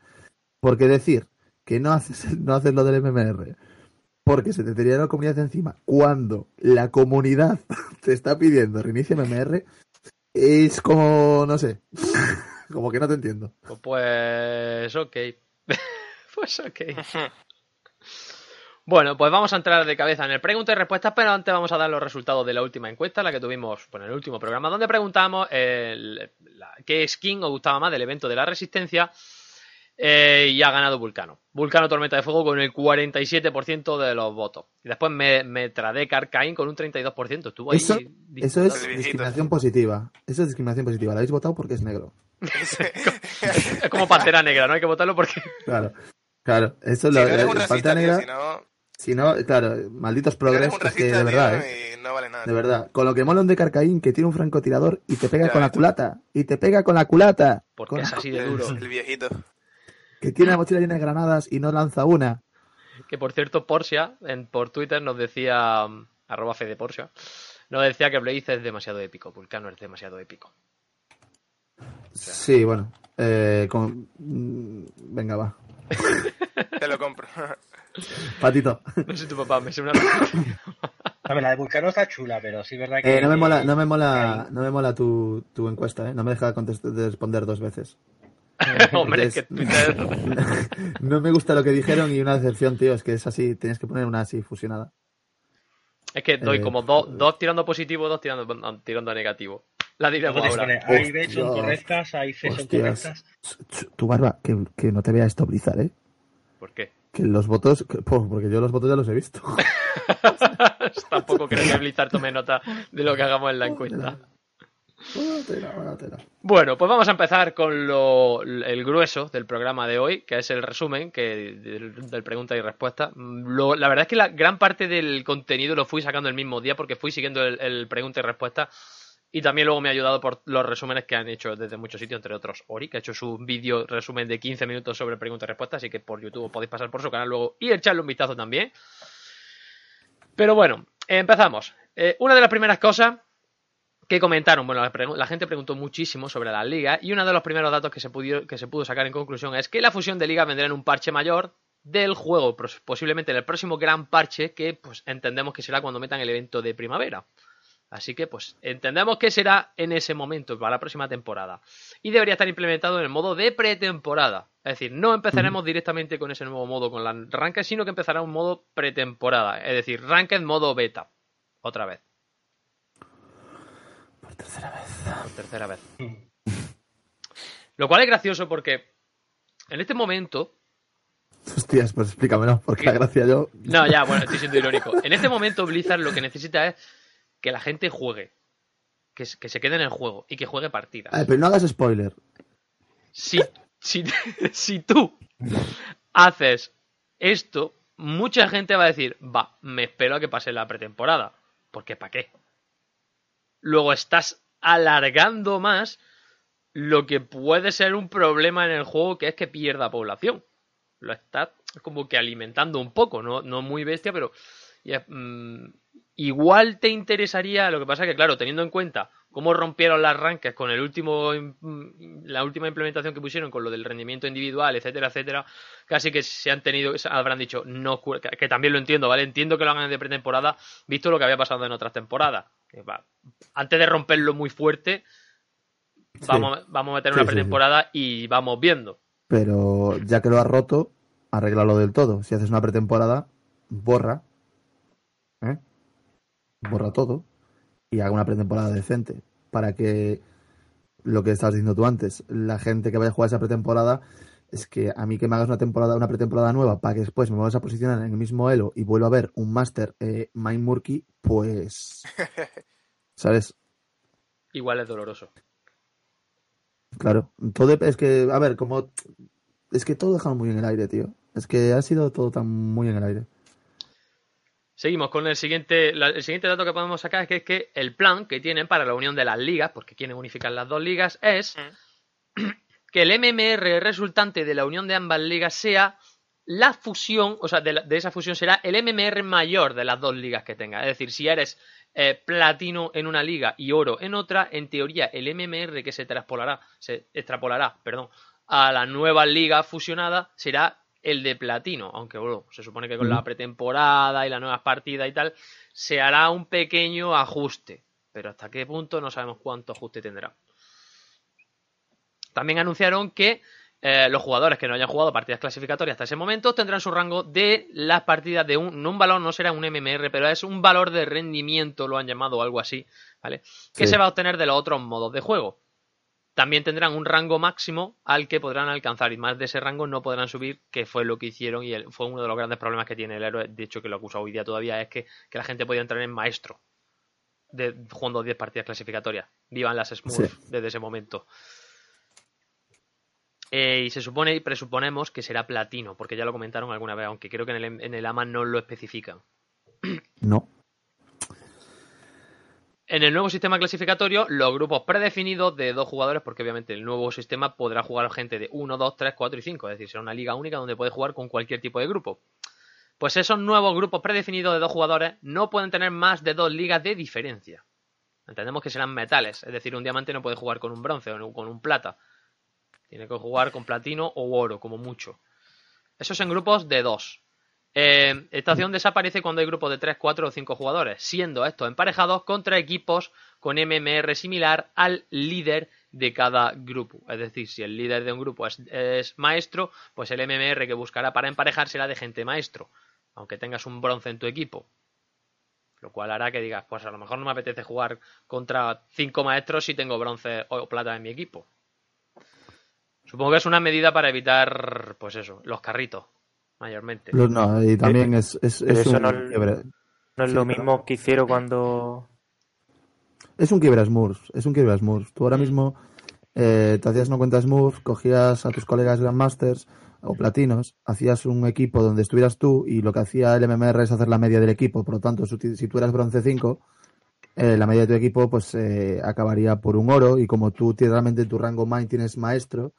Porque decir que no haces, no haces lo del MMR porque se te tiraría la comunidad encima cuando la comunidad te está pidiendo reinicio MMR es como, no sé, como que no te entiendo.
Pues ok. pues ok. Bueno, pues vamos a entrar de cabeza en el pregunta y respuesta, pero antes vamos a dar los resultados de la última encuesta, la que tuvimos bueno, en el último programa, donde preguntamos el- la- qué skin os gustaba más del evento de la Resistencia eh, y ha ganado Vulcano. Vulcano Tormenta de Fuego con el 47% de los votos. Y después me, me tradé Carcain con un 32%. Estuvo ahí
Eso- Eso es discriminación positiva. Eso es discriminación positiva. La habéis votado porque es negro.
Es como Pantera Negra, no hay que votarlo porque...
Claro. Claro, eso
Si
lo,
no eres un
el
racista,
Pantera
tío,
Negra,
si no,
si no, claro, malditos
no
progres, es que de verdad,
tío,
¿eh?
y no vale nada.
De verdad. Con lo que mola un de Carcaín, que tiene un francotirador y te pega con la culata. Y te pega con la culata.
Porque
Con
es así de duro.
El viejito.
Que tiene la mochila llena de granadas y no lanza una.
Que por cierto, Portia, en, por Twitter nos decía, mm, arroba Fede Portia, nos decía que Blaze es demasiado épico, Vulcano es demasiado épico.
Sí, bueno. Eh, con- mm, Venga, va.
Te lo compro.
Patito.
No sé tu papá, me sé una...
A ver, la de Vulcano está chula, pero sí es verdad que.
Eh, no me mola, no me
que
mola, no me mola tu, tu encuesta, ¿eh? No me deja de responder dos veces.
Hombre, es que
Entonces-
Twitter...
no me gusta lo que dijeron y una decepción, tío. Es que es así, tienes que poner una así fusionada.
Es que doy
Eh,
como do- dos tirando positivo, dos tirando, tirando negativo. La diremos ahora.
hay B son correctas, hay C son correctas.
Tu barba, que, que no te vea esto Blizzard, ¿eh?
¿Por qué?
Que los votos, que- po, porque yo los votos ya los he visto.
Tampoco creo que Blizzard tome nota de lo que hagamos en la encuesta. Bueno, pues vamos a empezar con lo, el grueso del programa de hoy, que es el resumen que del, pregunta y respuesta. La verdad es que la gran parte del contenido lo fui sacando el mismo día porque fui siguiendo el, el pregunta y respuesta y también luego me ha ayudado por los resúmenes que han hecho desde muchos sitios, entre otros Ori, que ha hecho su vídeo resumen de 15 minutos sobre pregunta y respuesta, así que por YouTube podéis pasar por su canal luego y echarle un vistazo también. Pero bueno, empezamos. Eh, una de las primeras cosas que comentaron, bueno, la, gente preguntó muchísimo sobre la liga y uno de los primeros datos que se, pudo, que se pudo sacar en conclusión es que la fusión de ligas vendrá en un parche mayor del juego, posiblemente en el próximo gran parche que pues entendemos que será cuando metan el evento de primavera. Así que pues entendemos que será en ese momento, para la próxima temporada. Y debería estar implementado en el modo de pretemporada. Es decir, no empezaremos directamente con ese nuevo modo con la ranked, sino que empezará un modo pretemporada. Es decir, ranked modo beta. Otra vez.
Por tercera vez.
Por tercera vez. Lo cual es gracioso porque en este momento
Hostias, pues explícamelo, porque la gracia yo.
No, ya, bueno, estoy siendo irónico. En este momento Blizzard lo que necesita es que la gente juegue. Que, se- que se quede en el juego y que juegue partidas.
Eh, pero no hagas spoiler.
Si, si, si tú haces esto, mucha gente va a decir, va, me espero a que pase la pretemporada. Porque ¿para qué? Luego estás alargando más lo que puede ser un problema en el juego, que es que pierda población. Lo estás como que alimentando un poco, no, no muy bestia, pero mm, igual te interesaría, lo que pasa que claro, teniendo en cuenta cómo rompieron las rankings con el último la última implementación que pusieron con lo del rendimiento individual, etcétera, etcétera, casi que se han tenido, habrán dicho, no que también lo entiendo, ¿vale? Entiendo que lo hagan de pretemporada, visto lo que había pasado en otras temporadas. Va, Antes de romperlo muy fuerte, vamos, vamos a meter una
sí, sí.
pretemporada y vamos viendo.
Pero ya que lo has roto, arréglalo del todo. Si haces una pretemporada, borra. ¿eh? Borra todo. Y haga una pretemporada decente. Para que lo que estabas diciendo tú antes, la gente que vaya a jugar esa pretemporada, es que a mí que me hagas una temporada, una pretemporada nueva para que después me vuelvas a posicionar en el mismo elo y vuelva a ver un máster eh, Mind Murky, pues. ¿Sabes?
Igual es doloroso.
Claro, todo es que, a ver, como es que todo dejado muy en el aire, tío. Es que ha sido todo tan muy en el aire.
Seguimos con el siguiente, la- el siguiente dato que podemos sacar, que es que el plan que tienen para la unión de las ligas, porque quieren unificar las dos ligas, es que el MMR resultante de la unión de ambas ligas sea la fusión, o sea, de, la- de esa fusión será el MMR mayor de las dos ligas que tenga. Es decir, si eres eh, platino en una liga y oro en otra, en teoría el MMR que se traspolará, se extrapolará, perdón, a la nueva liga fusionada será el de platino, aunque bueno, se supone que con la pretemporada y las nuevas partidas y tal, se hará un pequeño ajuste, pero hasta qué punto no sabemos cuánto ajuste tendrá. También anunciaron que eh, los jugadores que no hayan jugado partidas clasificatorias hasta ese momento tendrán su rango de las partidas de un, no un valor, no será un MMR, pero es un valor de rendimiento, lo han llamado o algo así, ¿vale? Que
Sí.
se va a obtener de los otros modos de juego. También tendrán un rango máximo al que podrán alcanzar y más de ese rango no podrán subir, que fue lo que hicieron y fue uno de los grandes problemas que tiene el héroe, de hecho que lo acusa hoy día todavía, es que, que la gente podía entrar en maestro de, jugando 10 partidas clasificatorias. Vivan las Smurfs
Sí.
desde ese momento. Eh, y se supone y presuponemos que será platino, porque ya lo comentaron alguna vez, aunque creo que en el, en el AMA no lo especifican.
No.
En el nuevo sistema clasificatorio, los grupos predefinidos de dos jugadores, porque obviamente el nuevo sistema podrá jugar gente de 1, 2, 3, 4 y 5, es decir, será una liga única donde puede jugar con cualquier tipo de grupo. Pues esos nuevos grupos predefinidos de dos jugadores no pueden tener más de dos ligas de diferencia. Entendemos que serán metales, es decir, un diamante no puede jugar con un bronce o con un plata. Tiene que jugar con platino o oro, como mucho. Eso es en grupos de dos. Eh, esta opción desaparece cuando hay grupos de 3, 4 o 5 jugadores, siendo estos emparejados contra equipos con MMR similar al líder de cada grupo. Es decir, si el líder de un grupo es, es maestro, pues el MMR que buscará para emparejar será de gente maestro, aunque tengas un bronce en tu equipo. Lo cual hará que digas, pues a lo mejor no me apetece jugar contra 5 maestros si tengo bronce o plata en mi equipo. Supongo que es una medida para evitar, pues eso, los carritos, mayormente.
Los- no, y también es, es, es
eso
un
no-
quiebre.
No es
Sí,
lo
pero-
mismo que hicieron cuando...
Es un quiebre Smurfs, es un quiebre Smurfs. Tú ahora mismo eh, te hacías una cuenta Smurf, cogías a tus colegas Grandmasters o Platinos, hacías un equipo donde estuvieras tú y lo que hacía el MMR es hacer la media del equipo. Por lo tanto, si tú eras bronce 5, eh, la media de tu equipo pues eh, acabaría por un oro y como tú tienes realmente en tu rango mind tienes maestro,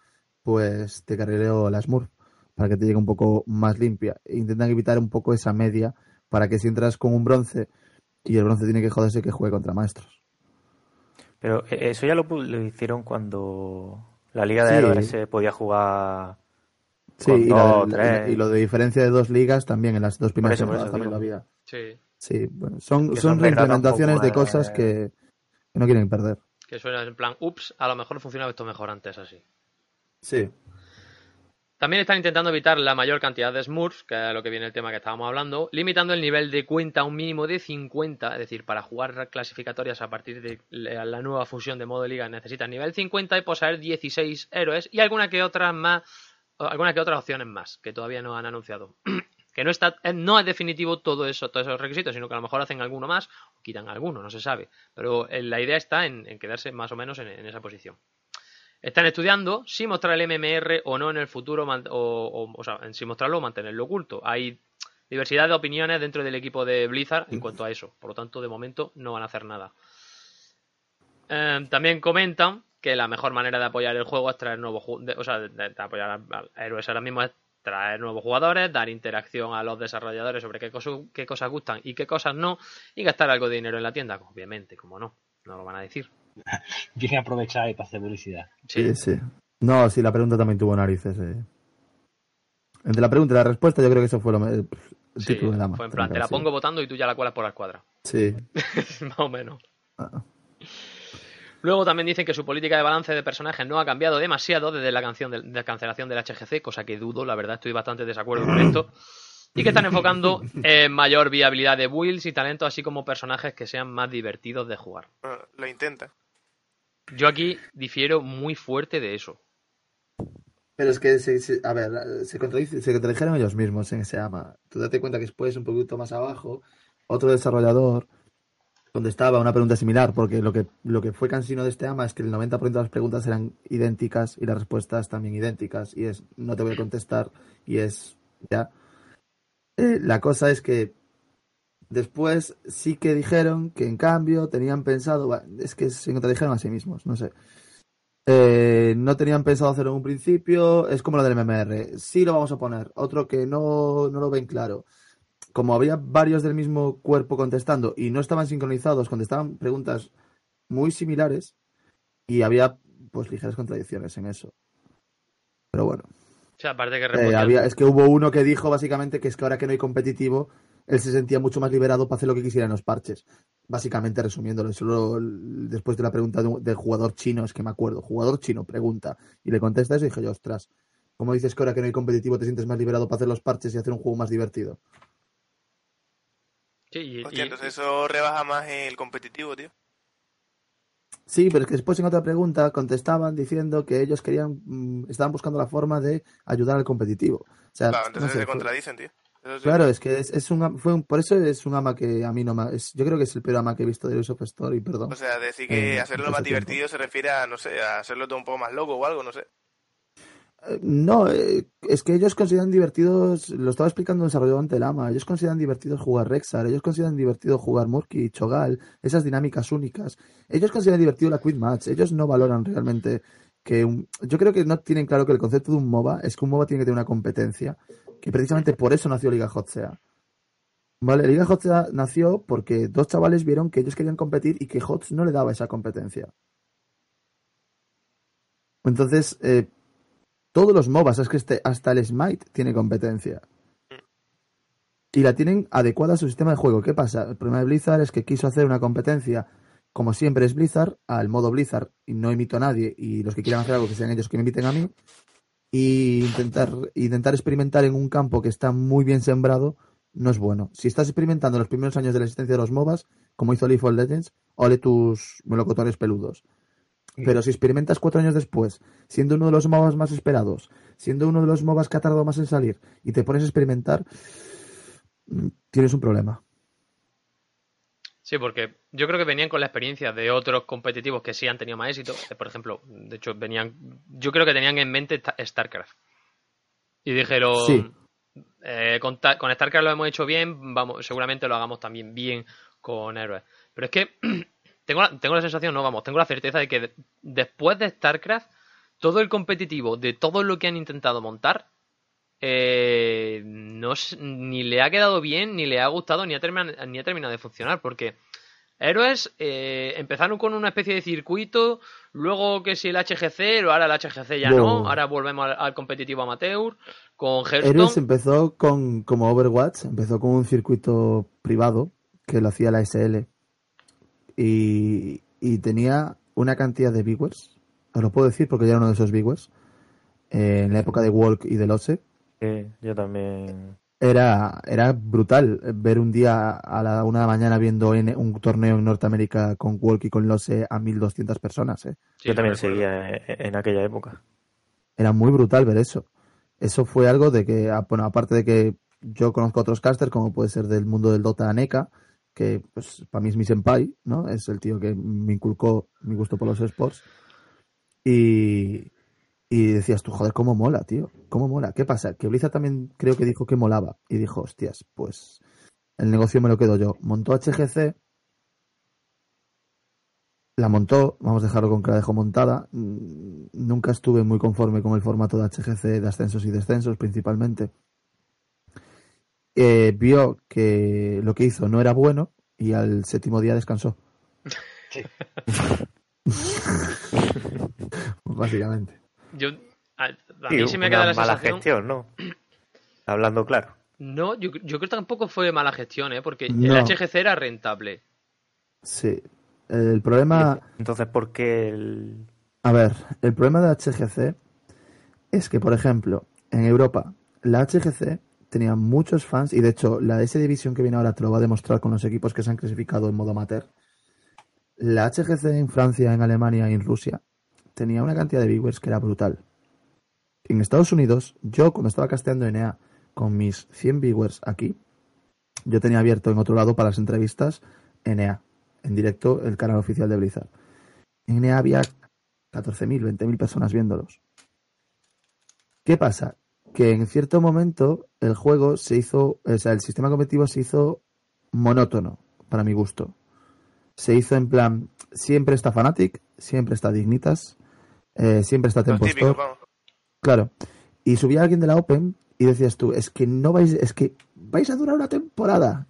pues te carrileo la Smurf para que te llegue un poco más limpia. E intentan evitar un poco esa media para que si entras con un bronce y el bronce tiene que joderse que juegue contra maestros.
Pero eh, eso ya lo, pu- lo hicieron cuando la Liga de
Sí.
Héroes se podía jugar
Sí, y, la-
dos,
la-
tres.
y lo de diferencia de dos ligas también en las dos primeras temporadas
eso
también lo había.
Sí,
Sí, bueno, son, son reimplementaciones de cosas
eh.
que, que no quieren perder.
que suena en plan, ups, a lo mejor funcionaba esto mejor antes así.
Sí.
También están intentando evitar la mayor cantidad de Smurfs, que es lo que viene el tema que estábamos hablando, limitando el nivel de cuenta a un mínimo de 50, es decir, para jugar clasificatorias a partir de la nueva fusión de modo liga necesitas nivel 50 y poseer 16 héroes y alguna que otra más, alguna que otras opciones más, que todavía no han anunciado. que no está, eh, no es definitivo todo eso, todos esos requisitos, sino que a lo mejor hacen alguno más o quitan alguno, no se sabe. Pero eh, la idea está en, quedarse más o menos en- en esa posición. Están estudiando si mostrar el MMR o no en el futuro, o, o- sea, en si mostrarlo o mantenerlo oculto. Hay diversidad de opiniones dentro del equipo de Blizzard en cuanto a eso. Por lo tanto, de momento no van a hacer nada. Eh, también comentan que la mejor manera de apoyar el juego es traer nuevos o sea, de, apoyar a, héroes ahora mismo es traer nuevos jugadores, dar interacción a los desarrolladores sobre qué, qué cosas gustan y qué cosas no, y gastar algo de dinero en la tienda, obviamente, como no, no lo van a decir.
Viene a aprovechar y para hacer publicidad.
Sí, sí. No, sí, la pregunta también tuvo narices. eh. Entre la pregunta y la respuesta, yo creo que eso fue lo, el
Sí,
título de la
fue en plan, te la pongo votando y tú ya la cuelas por la escuadra.
Sí.
Más o menos.
Ah.
Luego también dicen que su política de balance de personajes no ha cambiado demasiado desde la canción de, de cancelación del HGC, cosa que dudo, la verdad estoy bastante de desacuerdo con esto. Y que están enfocando en mayor viabilidad de builds y talentos, así como personajes que sean más divertidos de jugar.
Lo intenta.
Yo aquí difiero muy fuerte de eso.
Pero es que, se, a ver, se, se contradijeron ellos mismos en ese ama. Tú date cuenta que después, un poquito más abajo, otro desarrollador contestaba una pregunta similar, porque lo que, lo que fue cansino de este ama es que el 90% de las preguntas eran idénticas y las respuestas también idénticas. Y es, no te voy a contestar, y es, ya. Eh, la cosa es que después sí que dijeron que en cambio tenían pensado, bueno, es que se contradijeron a sí mismos, no sé. Eh, no tenían pensado hacerlo en un principio, es como lo del MMR. Sí lo vamos a poner, otro que no, no lo ven claro. Como había varios del mismo cuerpo contestando y no estaban sincronizados, contestaban preguntas muy similares y había pues ligeras contradicciones en eso. Pero bueno,
O sea, aparte que
eh, había, es que hubo uno que dijo básicamente que es que ahora que no hay competitivo, él se sentía mucho más liberado para hacer lo que quisiera en los parches. Básicamente resumiéndolo, solo después de la pregunta de un- del jugador chino, es que me acuerdo, jugador chino pregunta y le contesta eso y dije yo, ostras, ¿cómo dices que ahora que no hay competitivo te sientes más liberado para hacer los parches y hacer un juego más divertido?
Sí, y-
Hostia,
y-
entonces eso rebaja más el competitivo, tío.
Sí, pero es que después en otra pregunta contestaban diciendo que ellos querían, mm, estaban buscando la forma de ayudar al competitivo. O sea,
Claro,
no
entonces
sé,
se contradicen, tío. Sí.
Claro, es que es, es un, fue un- por eso es un ama que a mí no me, es, yo creo que es el peor ama que he visto de Ubisoft Story, perdón.
O sea, decir que
Eh,
hacerlo más
tiempo.
divertido se refiere a, no sé, a hacerlo todo un poco más loco o algo, no sé.
Eh, No, eh, es que ellos consideran divertidos, lo estaba explicando el desarrollador ante el ama, ellos consideran divertidos jugar Rexar, ellos consideran divertido jugar Murky, Chogal, esas dinámicas únicas. Ellos consideran divertido la Quit Match, ellos no valoran realmente que un... Yo creo que no tienen claro que el concepto de un MOBA es que un MOBA tiene que tener una competencia, que precisamente por eso nació Liga Hotsea. Vale, Liga Hotsea nació porque dos chavales vieron que ellos querían competir y que HOTS no le daba esa competencia. Entonces, eh, todos los MOBAs, es que este, hasta el Smite tiene competencia. Y la tienen adecuada a su sistema de juego. ¿Qué pasa? El problema de Blizzard es que quiso hacer una competencia, como siempre es Blizzard, al modo Blizzard, y no imito a nadie, y los que quieran hacer algo que sean ellos que me imiten a mí, y intentar, intentar experimentar en un campo que está muy bien sembrado, no es bueno. Si estás experimentando en los primeros años de la existencia de los MOBAs, como hizo League of Legends, ole tus melocotores peludos. Pero si experimentas cuatro años después, siendo uno de los MOBAs más esperados, siendo uno de los MOBAs que ha tardado más en salir, y te pones a experimentar, mm, tienes un problema.
Sí, porque yo creo que venían con la experiencia de otros competitivos que sí han tenido más éxito. Eh, Por ejemplo, de hecho, venían. Yo creo que tenían en mente StarCraft. Y dijeron.
Sí.
eh, con, ta- con StarCraft lo hemos hecho bien, vamos, seguramente lo hagamos también bien con Héroes. Pero es que tengo la, tengo la sensación, no vamos, tengo la certeza de que de- después de StarCraft, todo el competitivo de todo lo que han intentado montar, eh, no ni le ha quedado bien, ni le ha gustado, ni ha, terminado, ni ha terminado de funcionar, porque Héroes eh, empezaron con una especie de circuito, luego que si el HGC, ahora el HGC ya no,
No.
ahora volvemos al, al competitivo amateur, con Hearthstone.
Héroes empezó con, como Overwatch, empezó con un circuito privado que lo hacía la SL y, y tenía una cantidad de viewers, os lo puedo decir porque yo era uno de esos viewers, eh, en la época de Walk y de Lose,
Sí, yo también.
era, era brutal ver un día a la una de la mañana viendo en un torneo en Norteamérica con Walk y con Lose a 1200 personas, eh.
Sí,
yo también seguía en, aquella época.
Era muy brutal ver eso. Eso fue algo de que, ah, bueno, aparte de que yo conozco a otros casters, como puede ser del mundo del Dota Aneka, que pues para mí es mi senpai, ¿no? Es el tío que me inculcó mi gusto por los sports. Y, y decías tú, joder, cómo mola, tío, cómo mola. ¿Qué pasa? Que Blizzard también creo que dijo que molaba. Y dijo, hostias, pues el negocio me lo quedo yo. Montó HGC, la montó, vamos a dejarlo con que la dejó montada. Mm, Nunca estuve muy conforme con el formato de HGC de ascensos y descensos principalmente. Eh, vio que lo que hizo no era bueno y al séptimo día descansó.
Sí.
Básicamente.
Yo, a, a
Sí,
mí sí me
una
queda la
mala
sensación.
gestión, ¿no? Hablando claro.
No, yo, yo creo que tampoco fue mala gestión, ¿eh? porque
No.
el HGC era rentable.
Sí. El problema,
Entonces, ¿por qué el...
a ver, el problema de HGC es que, por ejemplo, en Europa, la HGC tenía muchos fans y de hecho la S Division que viene ahora te lo va a demostrar con los equipos que se han clasificado en modo amateur. La HGC en Francia, en Alemania y en Rusia tenía una cantidad de viewers que era brutal. En Estados Unidos, yo cuando estaba casteando NA con mis 100 viewers aquí, yo tenía abierto en otro lado para las entrevistas NA, en directo el canal oficial de Blizzard. En NA había 14.000, 20.000 personas viéndolos. ¿Qué pasa? Que en cierto momento el juego se hizo, o sea, el sistema competitivo se hizo monótono, para mi gusto. Se hizo en plan, siempre está Fnatic, siempre está Dignitas, eh, siempre está Tempo Store. Claro. Y subía alguien de la Open y decías tú, es que no vais, es que vais a durar una temporada.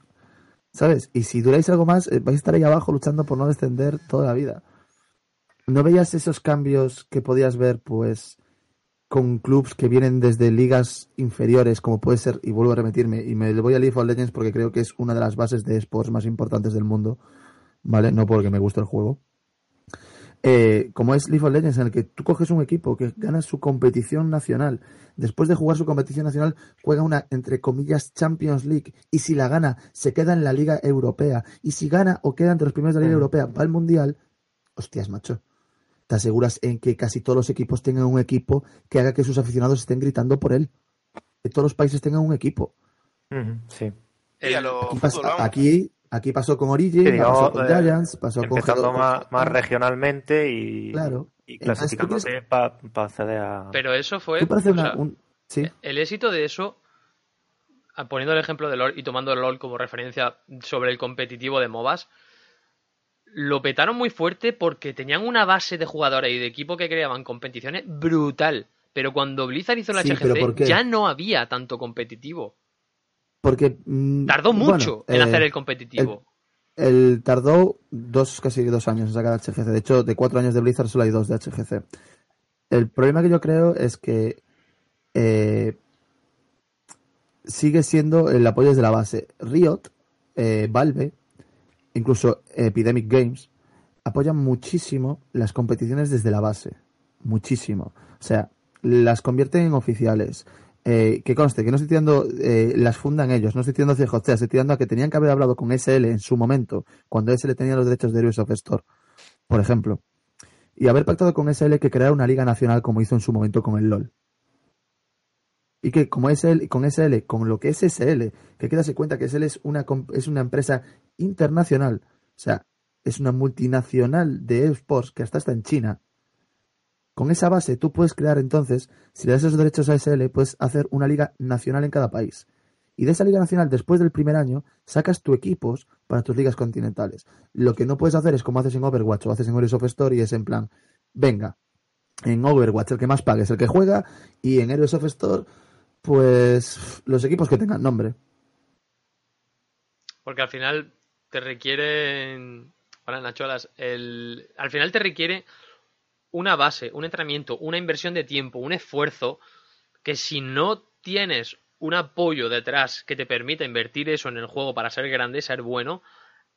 ¿Sabes? Y si duráis algo más, eh, vais a estar ahí abajo luchando por no descender toda la vida. ¿No veías esos cambios que podías ver, pues, con clubs que vienen desde ligas inferiores, como puede ser, y vuelvo a repetirme, y me voy a League of Legends porque creo que es una de las bases de esports más importantes del mundo, ¿vale? No porque me guste el juego. Eh, como es League of Legends, en el que tú coges un equipo que gana su competición nacional, después de jugar su competición nacional, juega una, entre comillas, Champions League, y si la gana, se queda en la Liga Europea, y si gana o queda entre los primeros de la Liga Europea, va al Mundial, hostias, macho. Te aseguras en que casi todos los equipos tengan un equipo que haga que sus aficionados estén gritando por él. Que todos los países tengan un equipo.
Sí.
Pasa- aquí, aquí pasó con Origin,
Sí, digamos,
pasó con
eh,
Giants, pasó con
Empezando
G2.
más, más regionalmente y,
Claro.
y
Entonces, ¿tú
clasificándote para acceder a...
Pero eso fue.
Tú parece
o
una-
sea,
un- sí.
El éxito de eso, poniendo el ejemplo de LOL y tomando el LOL como referencia sobre el competitivo de MOBAs, lo petaron muy fuerte porque tenían una base de jugadores y de equipo que creaban competiciones brutal. Pero cuando Blizzard hizo la
Sí, pero ¿por
HGC ya no había tanto competitivo.
Porque. mm,
Tardó
bueno,
mucho en
eh,
hacer el competitivo.
El tardó dos, casi dos años en sacar HGC. De hecho, de cuatro años de Blizzard solo hay dos de HGC. El problema que yo creo es que eh, sigue siendo el apoyo desde la base. Riot, eh, Valve, incluso Epidemic Games, apoyan muchísimo las competiciones desde la base. Muchísimo. O sea, las convierten en oficiales. Eh, que conste, que no estoy tirando, eh, las fundan ellos, no estoy tirando hacia Hostea, estoy tirando a que tenían que haber hablado con SL en su momento, cuando SL tenía los derechos de Heroes of Store, por ejemplo. Y haber pactado con SL que creara una liga nacional como hizo en su momento con el LOL. Y que como SL, con SL, con lo que es SL, que hay que cuenta que SL es una, es una empresa internacional, o sea, es una multinacional de esports que hasta está en China. Con esa base tú puedes crear entonces, si le das esos derechos a SL, puedes hacer una liga nacional en cada país. Y de esa liga nacional, después del primer año, sacas tu equipos para tus ligas continentales. Lo que no puedes hacer es como haces en Overwatch o haces en Heroes of Story, es en plan, venga, en Overwatch el que más pague es el que juega y en Heroes of Store, pues los equipos que tengan nombre.
Porque al final te requieren Para Nacholas, el... al final te requiere una base, un entrenamiento, una inversión de tiempo, un esfuerzo que si no tienes un apoyo detrás que te permita invertir eso en el juego para ser grande, ser bueno,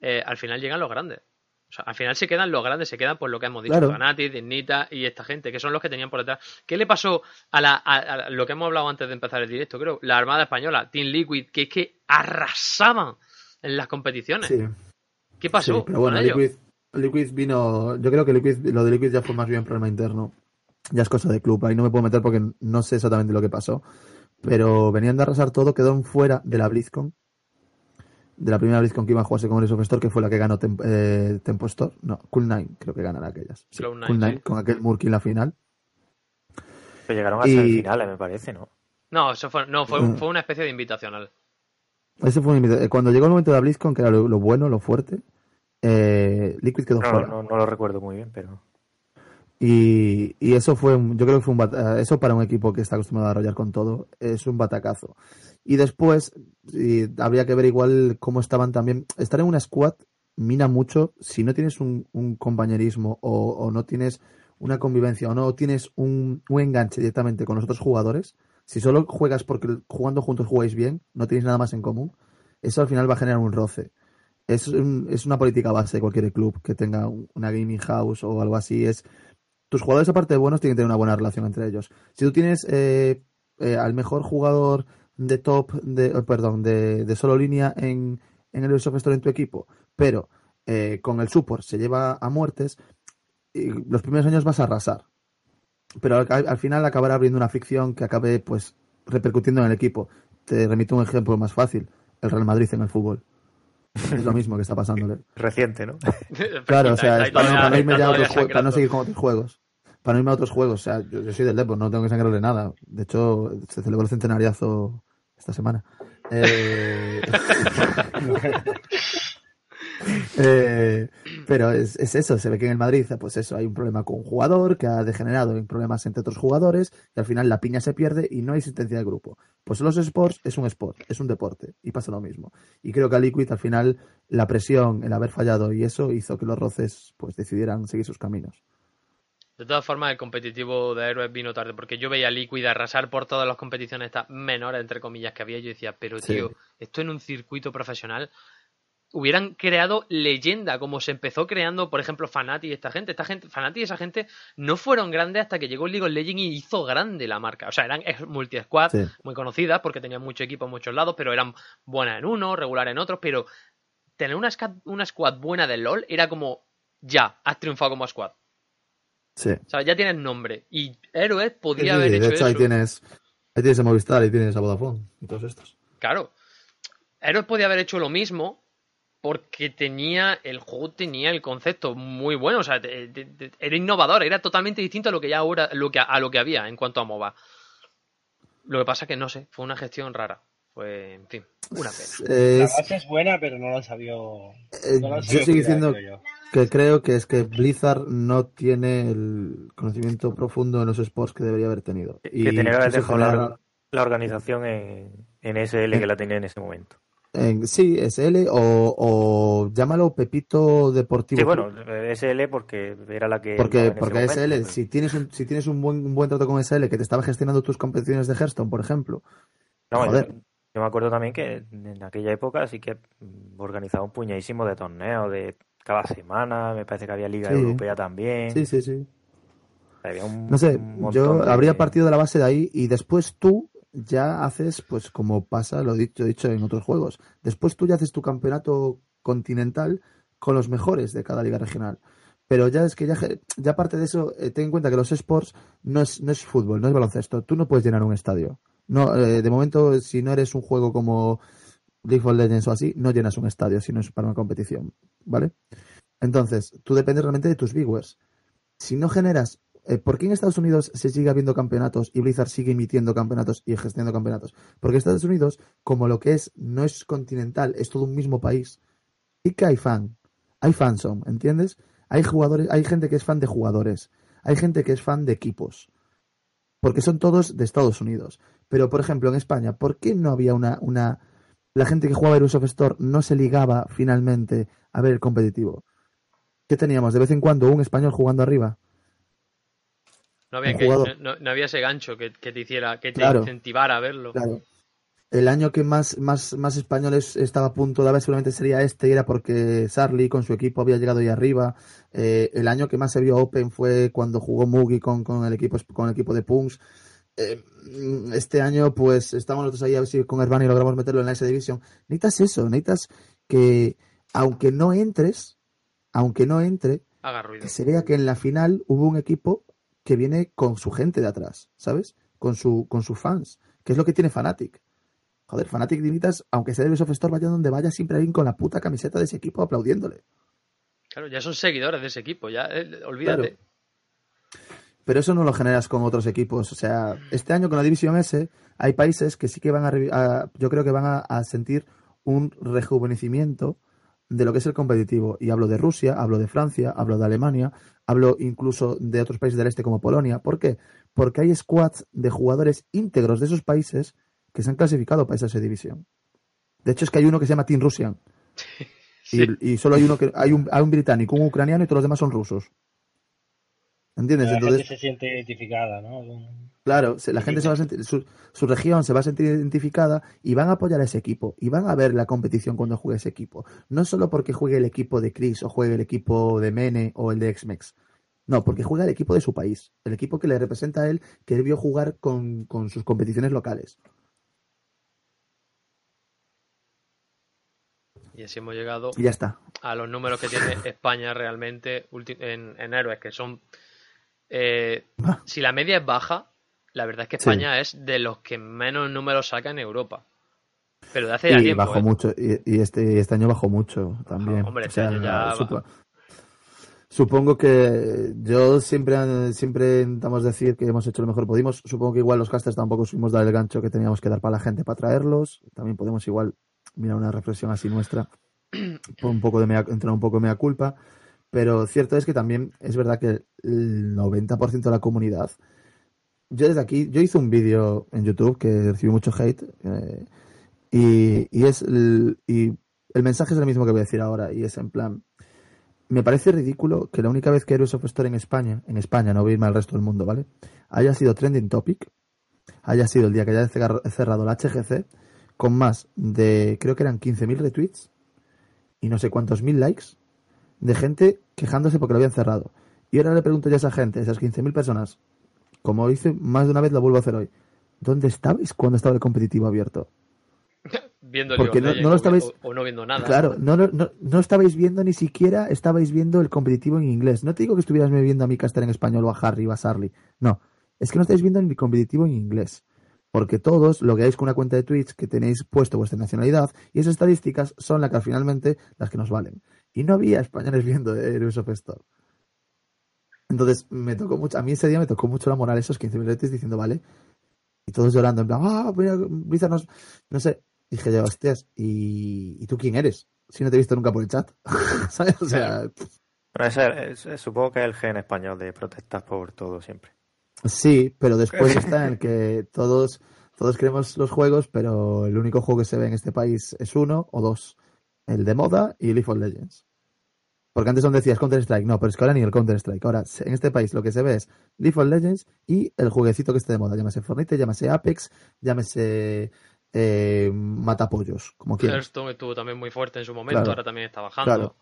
eh, al final llegan los grandes. O sea, al final se quedan los grandes, se quedan por lo que hemos dicho,
Claro.
Fanatic, Dignita y esta gente, que son los que tenían por detrás. ¿Qué le pasó a, la, a- a lo que hemos hablado antes de empezar el directo, creo? La Armada Española, Team Liquid, que es que arrasaban en las competiciones.
Sí,
¿Qué pasó
sí, pero bueno,
con ellos?
Liquid, vino. Yo creo que Liquid, lo de Liquid ya fue más bien problema interno. Ya es cosa de club. Ahí no me puedo meter porque no sé exactamente lo que pasó. Pero venían de arrasar todo, quedó fuera de la BlizzCon. De la primera BlizzCon que iba a jugarse con el of Store, que fue la que ganó Tem- eh, Tempo Store. No, Cool9, creo que ganan aquellas. Sí,
Cloud9,
Cool9,
sí.
con aquel Murky en la final.
Pero llegaron a
Y-
semifinales, me parece, ¿no?
No, eso fue, no, fue,
Mm.
fue una especie de invitacional.
Ese fue mi- eh, Cuando llegó el momento de la BlizzCon, que era lo, lo bueno, lo fuerte, eh, Liquid quedó
No,
fuera.
no, no lo recuerdo muy bien, pero.
Y, y eso fue, un- yo creo que fue un eh, eso para un equipo que está acostumbrado a arrollar con todo, es un batacazo. Y después, y habría que ver igual cómo estaban también. Estar en una squad mina mucho si no tienes un, un compañerismo o, o no tienes una convivencia o no tienes un, un enganche directamente con los otros jugadores. Si solo juegas porque jugando juntos jugáis bien, no tenéis nada más en común, eso al final va a generar un roce. Es, un- es una política base de cualquier club que tenga un- una gaming house o algo así. Es tus jugadores, aparte de buenos, tienen que tener una buena relación entre ellos. Si tú tienes eh, eh, al mejor jugador de top, de, eh, perdón, de, de solo línea en, en el Ubisoft Store en tu equipo, pero eh, con el support se lleva a muertes, y los primeros años vas a arrasar. Pero al, al final acabará abriendo una fricción que acabe pues repercutiendo en el equipo. Te remito un ejemplo más fácil, el Real Madrid en el fútbol. Es lo mismo que está pasándole.
Reciente, ¿no?
Claro, o sea, es para, no- para no irme ya a otros para no seguir con otros juegos. Para no irme a otros juegos. O sea, yo, yo soy del Depor, no tengo que sangrarle nada. De hecho, se celebró el centenariazo esta semana. Eh, eh, pero es, es eso, se ve que en el Madrid, pues eso, hay un problema con un jugador que ha degenerado en problemas entre otros jugadores y al final la piña se pierde y no hay existencia de grupo. Pues los sports es un sport, es un deporte y pasa lo mismo. Y creo que a Liquid al final la presión, el haber fallado y eso hizo que los roces pues decidieran seguir sus caminos.
De todas formas, el competitivo de héroes vino tarde, porque yo veía a Liquid arrasar por todas las competiciones estas menores, entre comillas, que había. Yo decía, pero
Sí.
tío, esto en un circuito profesional hubieran creado leyenda, como se empezó creando, por ejemplo, Fanati y esta gente. Esta gente, Fanati y esa gente no fueron grandes hasta que llegó League of Legends y hizo grande la marca. O sea, eran multi-squad,
Sí.
muy conocidas, porque tenían mucho equipo en muchos lados, pero eran buenas en uno, regular en otros, pero tener una, squad buena de LOL era como, ya, has triunfado como squad.
Sí.
O sea, ya tienes nombre. Y Héroes podía
sí,
haber
de
hecho
hecho, ahí
eso.
tienes, ahí tienes a Movistar, ahí tienes a Vodafone y todos estos.
Claro. Héroes podía haber hecho lo mismo porque tenía el juego tenía el concepto muy bueno, o sea, te- te- te- era innovador, era totalmente distinto a lo que ya ahora lo que a lo que había en cuanto a MOBA. Lo que pasa que no sé, fue una gestión rara. Fue, en fin, una pena.
La
Es,
base es buena, pero no lo han sabido.
eh,
no
yo sigo diciendo
yo.
que creo que es que Blizzard no tiene el conocimiento profundo en los sports que debería haber tenido.
Que
Y
tenía que haber dejado la, la organización en, en SL que la tenía en ese momento.
En- sí, SL o, o llámalo Pepito Deportivo.
Sí, bueno. SL porque era la que.
Porque, porque SL, si tienes un, si tienes un buen, un buen trato con SL que te estaba gestionando tus competiciones de Hearthstone, por ejemplo,
No. Yo, yo me acuerdo también que en aquella época sí que organizaba un puñadísimo de torneos de cada semana. Me parece que había Liga
Sí.
Europea también.
sí, sí, sí.
Había un-
No sé,
un
yo
de-
habría partido de la base de ahí y después tú ya haces, pues como pasa, lo dicho, dicho en otros juegos, después tú ya haces tu campeonato continental con los mejores de cada liga regional. Pero ya es que ya, ya aparte de eso, eh, ten en cuenta que los sports no es, no es fútbol, no es baloncesto. Tú no puedes llenar un estadio. No, eh, de momento, si no eres un juego como League of Legends o así, no llenas un estadio si no es para una competición, ¿vale? Entonces, tú dependes realmente de tus viewers. Si no generas ¿Por qué en Estados Unidos se sigue habiendo campeonatos y Blizzard sigue emitiendo campeonatos y gestionando campeonatos? Porque Estados Unidos, como lo que es, no es continental, es todo un mismo país. Y que hay fan, hay fandom, ¿entiendes? Hay jugadores, hay gente que es fan de jugadores, hay gente que es fan de equipos, porque son todos de Estados Unidos. Pero, por ejemplo, en España, ¿por qué no había una, una... La gente que jugaba Heroes of Store no se ligaba finalmente a ver el competitivo? ¿Qué teníamos? De vez en cuando un español jugando arriba.
No había, que- no, no había ese gancho que, que te hiciera, que te
Claro.
incentivara a verlo.
Claro. El año que más, más, más españoles estaba a punto de haber seguramente sería este, y era porque Sarli con su equipo había llegado ahí arriba. Eh, el año que más se vio Open fue cuando jugó Mugi con, con el equipo con el equipo de Punks. Eh, mm, este año, pues estamos nosotros ahí a ver si con Herbani logramos meterlo en la S Division. Necesitas eso, necesitas que, aunque no entres, aunque no entre,
Haga ruido.
que se vea que en la final hubo un equipo que viene con su gente de atrás, ¿sabes? Con su, con sus fans, que es lo que tiene Fnatic. Joder, Fnatic Dinitas, aunque sea de Ubisoft Store, vaya donde vaya, siempre alguien con la puta camiseta de ese equipo aplaudiéndole.
Claro, ya son seguidores de ese equipo, ya, eh, olvídate.
Pero eso no lo generas con otros equipos. O sea, este año con la División S hay países que sí que van a, a- yo creo que van a, a sentir un rejuvenecimiento de lo que es el competitivo. Y hablo de Rusia, hablo de Francia, hablo de Alemania, hablo incluso de otros países del este como Polonia. ¿Por qué? Porque hay squads de jugadores íntegros de esos países que se han clasificado para esa división. De hecho, es que hay uno que se llama Team Russian.
Sí.
Y, y solo hay uno que hay un, hay un británico, un ucraniano y todos los demás son rusos. ¿Entiendes?
La
Entonces,
gente se siente identificada, ¿no?
Claro, la gente se va a sentir, su, su región se va a sentir identificada y van a apoyar a ese equipo y van a ver la competición cuando juegue ese equipo. No solo porque juegue el equipo de Chris o juegue el equipo de Mene o el de Xmex. No, porque juega el equipo de su país, el equipo que le representa a él, que él vio jugar con, con sus competiciones locales.
Y así hemos llegado
Y ya está.
a los números que tiene España realmente en, en héroes, que son... eh,
Ah.
si la media es baja, la verdad es que
Sí.
España es de los que menos números saca en Europa. Pero de hace ya
Y
tiempo.
bajó
¿eh?
mucho, y, y este, este año bajó mucho también.
Ah, hombre,
O
este
sea,
año ya
supo- Supongo que yo siempre, siempre intentamos decir que hemos hecho lo mejor que pudimos. Supongo que igual los casters tampoco supimos dar el gancho que teníamos que dar para la gente para traerlos. También podemos igual mirar una reflexión así nuestra, un poco de mea, entrar un poco de mea culpa. Pero cierto es que también es verdad que el 90% de la comunidad. Yo desde aquí, yo hice un vídeo en YouTube que recibió mucho hate. eh, y, y es y el mensaje es el mismo que voy a decir ahora. Y es en plan. Me parece ridículo que la única vez que Heroes of en España, en España, no voy a irme al resto del mundo, ¿vale? Haya sido trending topic, haya sido el día que haya cerrado la HGC, con más de, creo que eran 15.000 retweets y no sé cuántos mil likes de gente quejándose porque lo habían cerrado. Y ahora le pregunto yo a esa gente, esas 15.000 personas, como hice más de una vez, lo vuelvo a hacer hoy. ¿Dónde estabais cuando estaba el competitivo abierto?
Viendo
Porque
of
no- no lo estabais-
o, o no viendo nada.
Claro, no, no, no, no estabais viendo ni siquiera, estabais viendo el competitivo en inglés. No te digo que estuvieras viendo a mi caster en español o a Harry o a Sarly. No, es que no estáis viendo el competitivo en inglés. Porque todos lo que con una cuenta de Twitch que tenéis puesto vuestra nacionalidad y esas estadísticas son las que finalmente las que nos valen. Y no había españoles viendo Heroes of Store. Entonces me tocó mucho, a mí ese día me tocó mucho la moral esos 15 minutos diciendo, vale, y todos llorando en plan, ah, mira, Blizzard nos, no sé, dije yo, hostias, ¿y, ¿y tú quién eres? Si no te he visto nunca por el chat, ¿sabes? O sea,
ese supongo que es el gen español de protestar por todo siempre.
sí, pero después está en que todos, todos queremos los juegos, pero el único juego que se ve en este país es uno o dos, el de moda y League of Legends. Porque antes donde decías Counter Strike, no, pero es que ahora ni el Counter Strike. Ahora, en este país lo que se ve es League of Legends y el jueguecito que esté de moda. Llámese Fortnite, llámese Apex, llámese eh, Matapollos, como quieras.
Hearthstone estuvo también muy fuerte en su momento,
Claro.
ahora también está bajando.
Claro.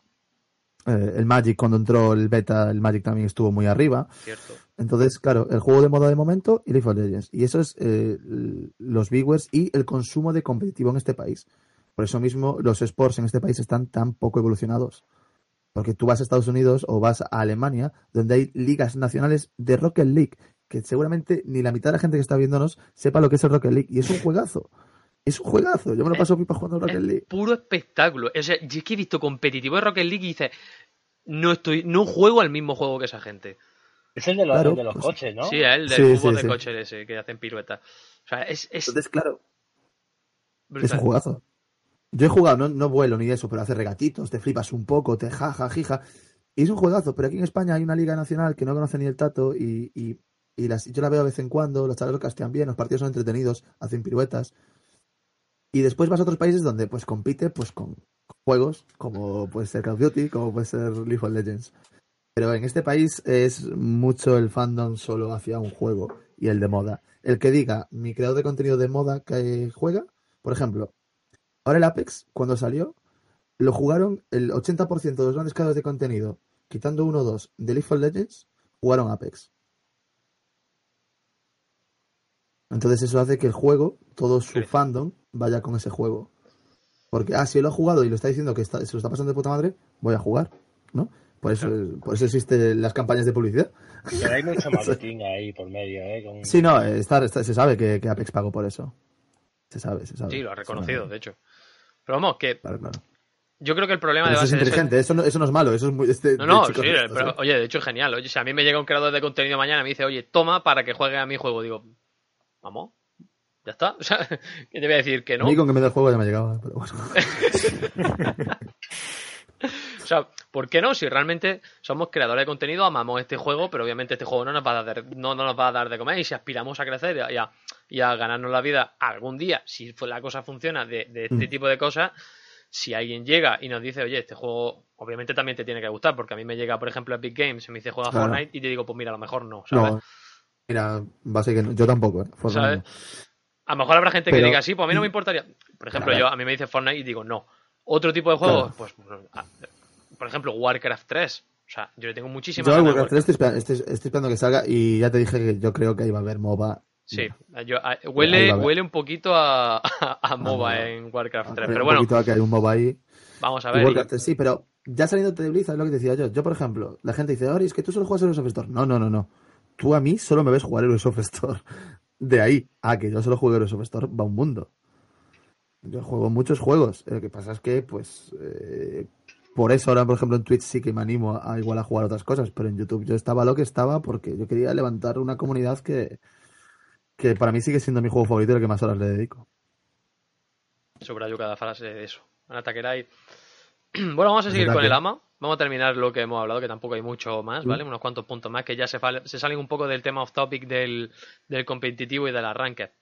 Eh, el Magic, cuando entró el beta, el Magic también estuvo muy arriba.
Cierto.
Entonces, claro, el juego de moda de momento y League of Legends. Y eso es eh, los viewers y el consumo de competitivo en este país. Por eso mismo los sports en este país están tan poco evolucionados. Porque tú vas a Estados Unidos o vas a Alemania, donde hay ligas nacionales de Rocket League, que seguramente ni la mitad de la gente que está viéndonos sepa lo que es el Rocket League. Y es un juegazo. Es un juegazo. Yo me lo paso pipa jugando al Rocket
Es
League.
puro espectáculo. O sea, yo es que he visto competitivo de Rocket League y dices, no estoy, no juego al mismo juego que esa gente.
Es el de los,
Claro,
el de los
pues-
coches, ¿no?
Sí, el del
Sí,
fútbol
sí,
de
sí.
coche ese que hacen piruetas. O sea, es, es
Entonces, claro, es un juegazo. Yo he jugado, no, no vuelo ni eso, pero hace regatitos, te flipas un poco, te jaja, jija. Y es un juegazo, pero aquí en España hay una liga nacional que no conoce ni el tato y, y, y las, yo la veo de vez en cuando, los chavales castean bien, los partidos son entretenidos, hacen piruetas. Y después vas a otros países donde pues compite pues con juegos, como puede ser Call of Duty, como puede ser League of Legends. Pero en este país es mucho el fandom solo hacia un juego y el de moda. El que diga, mi creador de contenido de moda que juega, por ejemplo, ahora el Apex, cuando salió, lo jugaron el 80% de los grandes creadores de contenido, quitando uno o dos de League of Legends, jugaron Apex. Entonces eso hace que el juego, todo su
Sí.
fandom, vaya con ese juego. Porque, ah, si él lo ha jugado y lo está diciendo que está- se lo está pasando de puta madre, voy a jugar, ¿no? Por eso, por eso existen las campañas de publicidad.
Pero hay mucho marketing ahí por medio, ¿eh? Con-
Sí, no, está, está- se sabe que, que Apex pagó por eso. Se sabe, se sabe.
Sí, lo ha reconocido, de hecho. Pero vamos, que
Claro, claro.
yo creo que el problema
Pero
de
eso es
base de ese-
inteligente, eso no, eso no es malo, eso es muy... Este,
No, no, sí, eh,
listos,
pero,
¿eh?
oye, de hecho es genial. Oye, si a mí me llega un creador de contenido mañana y me dice, oye, toma para que juegue a mi juego, digo, vamos, ya está. O sea, que te voy a decir que
A
no.
mí con que me dé el juego ya me llegaba, pero bueno.
O sea, ¿por qué no? Si realmente somos creadores de contenido, amamos este juego, pero obviamente este juego no nos va a dar, no, no nos va a dar de comer. Y si aspiramos a crecer y a, y ganarnos la vida algún día, si la cosa funciona de, de este
Mm.
tipo de cosas, si alguien llega y nos dice, oye, este juego obviamente también te tiene que gustar, porque a mí me llega, por ejemplo, Epic Games y me dice juega
Claro.
Fortnite y te digo, pues mira, a lo mejor no, ¿sabes?
No, mira, va a ser que no. yo tampoco, ¿eh?
¿Sabes? A lo mejor habrá gente que diga sí, pues a mí no me importaría. Por ejemplo,
Claro.
yo a mí me dice Fortnite y digo no. Otro tipo de juegos,
Claro.
pues, ah, por ejemplo, Warcraft 3. O sea, yo le tengo muchísimas
Yo Warcraft 3 estoy esperando, estoy, estoy esperando que salga y ya te dije que yo creo que ahí va a haber MOBA.
Sí, yo- huele, huele un poquito a, a, a MOBA en Warcraft 3.
Un
Pero bueno,
poquito a que hay un MOBA ahí.
vamos a ver. y-
Warcraft 3, sí, pero ya saliendo de Blizz, es lo que decía yo. Yo, por ejemplo, la gente dice, Ori, es que tú solo juegas Heroes of Store. No, no, no, no. Tú a mí solo me ves jugar Heroes of Store. De ahí a que yo solo juego Heroes of Store va un mundo. Yo juego muchos juegos. Lo que pasa es que, pues, eh, por eso ahora, por ejemplo, en Twitch sí que me animo a igual a jugar otras cosas, pero en YouTube yo estaba lo que estaba porque yo quería levantar una comunidad que, que para mí sigue siendo mi juego favorito y el que más horas le dedico.
Subrayo cada frase de eso. Ana. Bueno, vamos a seguir
Ataque.
con el AMA. Vamos a terminar lo que hemos hablado, que tampoco hay mucho más, ¿vale? Unos cuantos puntos más que ya se, se salen un poco del tema off topic del, del competitivo y del arranque.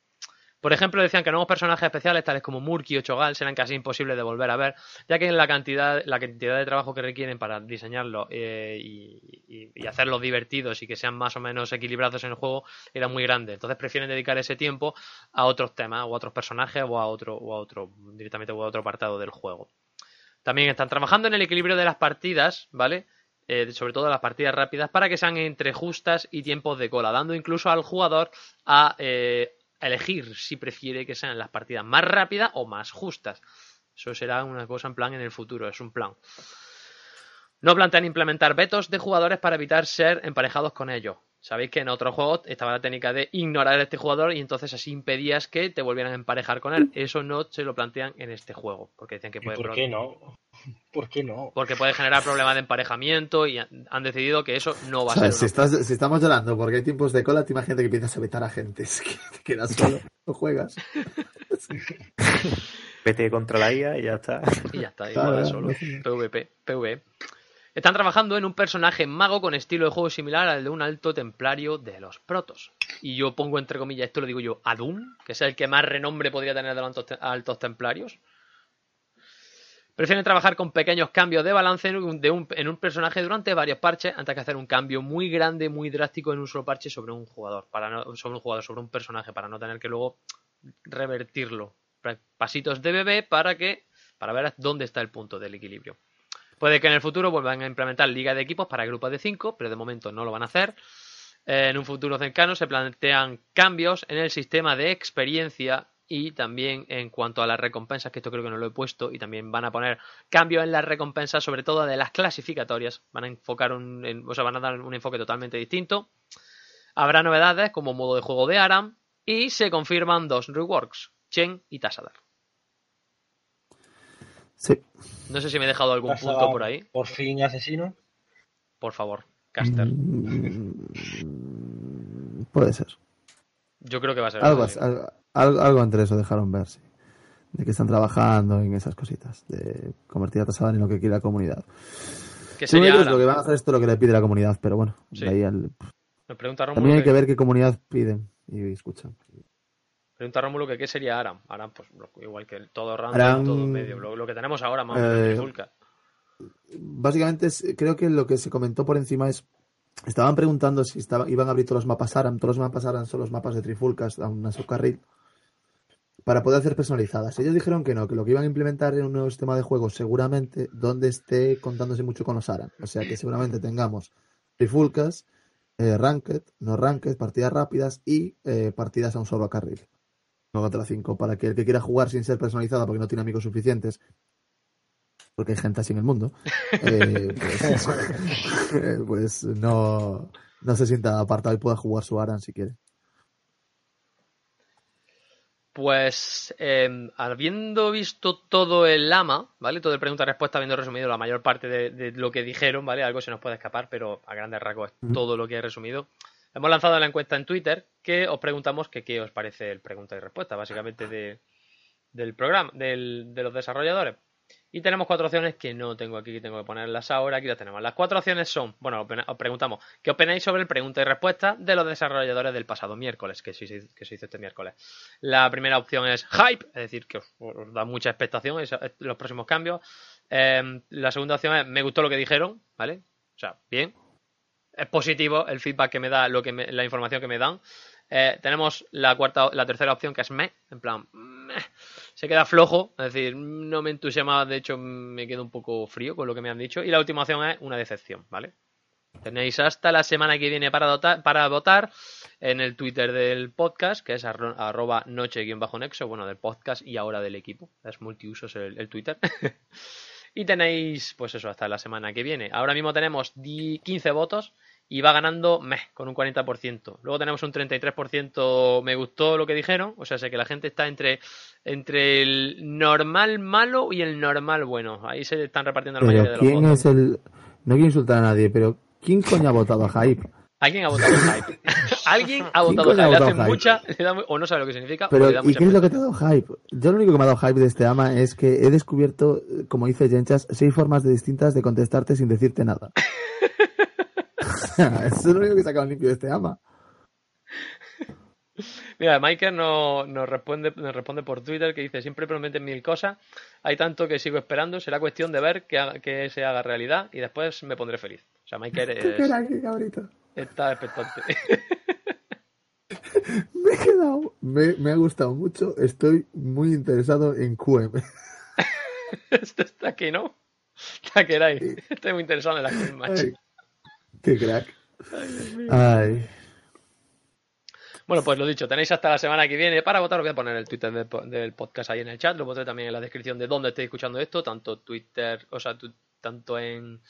Por ejemplo, decían que nuevos personajes especiales, tales como Murky o Chogal, serán casi imposibles de volver a ver, ya que la cantidad, la cantidad de trabajo que requieren para diseñarlo eh, y hacerlos divertidos y que sean más o menos equilibrados en el juego era muy grande. Entonces prefieren dedicar ese tiempo a otros temas, o a otros personajes, o a otro, o a otro, directamente o a otro apartado del juego. También están trabajando en el equilibrio de las partidas, ¿vale? Eh, sobre todo las partidas rápidas, para que sean entre justas y tiempos de cola, dando incluso al jugador a eh, elegir si prefiere que sean las partidas más rápidas o más justas. Eso será una cosa en plan en el futuro, es un plan. No plantean implementar vetos de jugadores para evitar ser emparejados con ellos. Sabéis que en otros juegos estaba la técnica de ignorar a este jugador y entonces así impedías que te volvieran a emparejar con él. Eso no se lo plantean en este juego, porque dicen que
¿Y
puede
por qué no? ¿Por qué no?
porque puede generar problemas de emparejamiento y han decidido que eso no va a
si,
ser.
estás, si estamos llorando porque hay tiempos de cola, te imagínate que empiezas a vetar a gente. Es que te quedas solo, no juegas.
Vete contra la IA y ya está.
Y ya está, y
Claro,
solo.
no.
PvP, PvE. Están trabajando en un personaje mago con estilo de juego similar al de un alto templario de los protos. Y yo pongo entre comillas, esto lo digo yo, Adun, que es el que más renombre podría tener de los altos, templarios. Prefieren trabajar con pequeños cambios de balance en un, en un personaje durante varios parches antes que hacer un cambio muy grande, muy drástico en un solo parche sobre un jugador, para no, sobre un jugador, sobre un personaje, para no tener que luego revertirlo. Pa- Pasitos de bebé para que para ver dónde está el punto del equilibrio. Puede que en el futuro vuelvan a implementar liga de equipos para grupos de 5, pero de momento no lo van a hacer. Eh, en un futuro cercano se plantean cambios en el sistema de experiencia y también en cuanto a las recompensas, que esto creo que no lo he puesto, y también van a poner cambios en las recompensas, sobre todo de las clasificatorias. Van a enfocar un, o sea, van a dar un enfoque totalmente distinto. Habrá novedades como modo de juego de Aram y se confirman dos reworks, Chen y Tassadar.
Sí.
No sé si me he dejado algún punto por ahí.
Por fin asesino.
Por favor, Caster.
Mm, Puede ser.
Yo creo que va a ser
Algo, algo, algo- entre eso dejaron ver, sí. De que están trabajando en esas cositas. De convertir a Tasaban en lo que quiere la comunidad.
Que sería
lo que van a hacer esto es lo que le pide la comunidad, pero bueno. de
Sí.
ahí al-
Nos pregunta Rómulo
También hay
que-
que ver qué comunidad piden y escuchan.
Pregunta Rómulo que qué sería Aram. Aram, pues igual que todo random,
Aram-
todo medio. Lo, lo que tenemos ahora más
Eh. Básicamente, creo que lo que se comentó por encima es. Estaban preguntando si estaba, iban a abrir todos los mapas ARAM. Todos los mapas ARAM son los mapas de Trifulcas a una subcarril. Para poder hacer personalizadas. Ellos dijeron que no, que lo que iban a implementar en un nuevo sistema de juego, seguramente, donde esté contándose mucho con los ARAM. O sea que seguramente tengamos Trifulcas, eh, Ranked, no Ranked, partidas rápidas y eh, partidas a un solo carril. No contra 5. Para que el que quiera jugar sin ser personalizada porque no tiene amigos suficientes, porque hay gente así en el mundo, eh, pues, eh, pues no, no se sienta apartado y pueda jugar su Aran si quiere.
Pues eh, habiendo visto todo el lama, ¿vale? Todo el pregunta-respuesta, habiendo resumido la mayor parte de, de lo que dijeron, ¿vale? Algo se nos puede escapar, pero a grandes rasgos es todo lo que he resumido. Hemos lanzado la encuesta en Twitter que os preguntamos qué os parece el pregunta y respuesta, básicamente de, del programa, de los desarrolladores. Y tenemos cuatro opciones que no tengo aquí, que tengo que ponerlas ahora. Aquí las tenemos. Las cuatro opciones son, bueno, os preguntamos, ¿qué opináis sobre el pregunta y respuesta de los desarrolladores del pasado miércoles, que se, hizo- este miércoles? La primera opción es hype, es decir, que os, da mucha expectación esa- los próximos cambios. Eh, la segunda opción es me gustó lo que dijeron, ¿vale? O sea, bien. Es positivo el feedback que me da, lo que me- la información que me dan. Eh, tenemos la cuarta, la tercera opción que es me, en plan, meh, se queda flojo, es decir, no me entusiasma, de hecho me quedo un poco frío con lo que me han dicho. Y la última opción es una decepción, ¿vale? Tenéis hasta la semana que viene para, dota- para votar en el Twitter del podcast, que es arro- arroba noche-nexo, bueno, del podcast y ahora del equipo. Es multiusos el, Twitter. y tenéis, pues eso, hasta la semana que viene. Ahora mismo tenemos di- 15 votos y va ganando meh, con un 40%. Luego tenemos un 33% me gustó lo que dijeron, o sea, sé que la gente está entre, entre el normal malo y el normal bueno. Ahí se están repartiendo la mayoría
Pero
de los
¿quién
votos.
es el...? No quiero insultar a nadie, pero ¿quién coño ha votado a Hype?
Alguien ha votado hype. Alguien ha
¿Quién
votado
ha
hype. Le hace mucha, le da o no sabe lo que significa, o
Pero,
le da
¿y
mucha
qué es lo que te ha dado hype? Yo lo único que me ha dado hype de este ama es que he descubierto, como dice Jenchas, seis formas distintas de contestarte sin decirte nada. Eso es lo único que he sacado limpio de este ama.
Mira, Michael nos, nos responde, nos responde por Twitter que dice, siempre prometen mil cosas, hay tanto que sigo esperando, será cuestión de ver que, haga- que se haga realidad y después me pondré feliz. O sea, Michael
Qué
es-
qué cabrito.
está expectante.
Me he quedado, me, me ha gustado mucho. Estoy muy interesado en QM.
Esto está aquí, ¿no? Está que. Estoy muy interesado en la.
Ay, qué crack. Ay,
Bueno, pues lo dicho, tenéis hasta la semana que viene para votar. Os voy a poner el Twitter del, po- del podcast ahí en el chat. Lo pondré también en la descripción de dónde estéis escuchando esto, tanto Twitter, o sea, tu- tanto en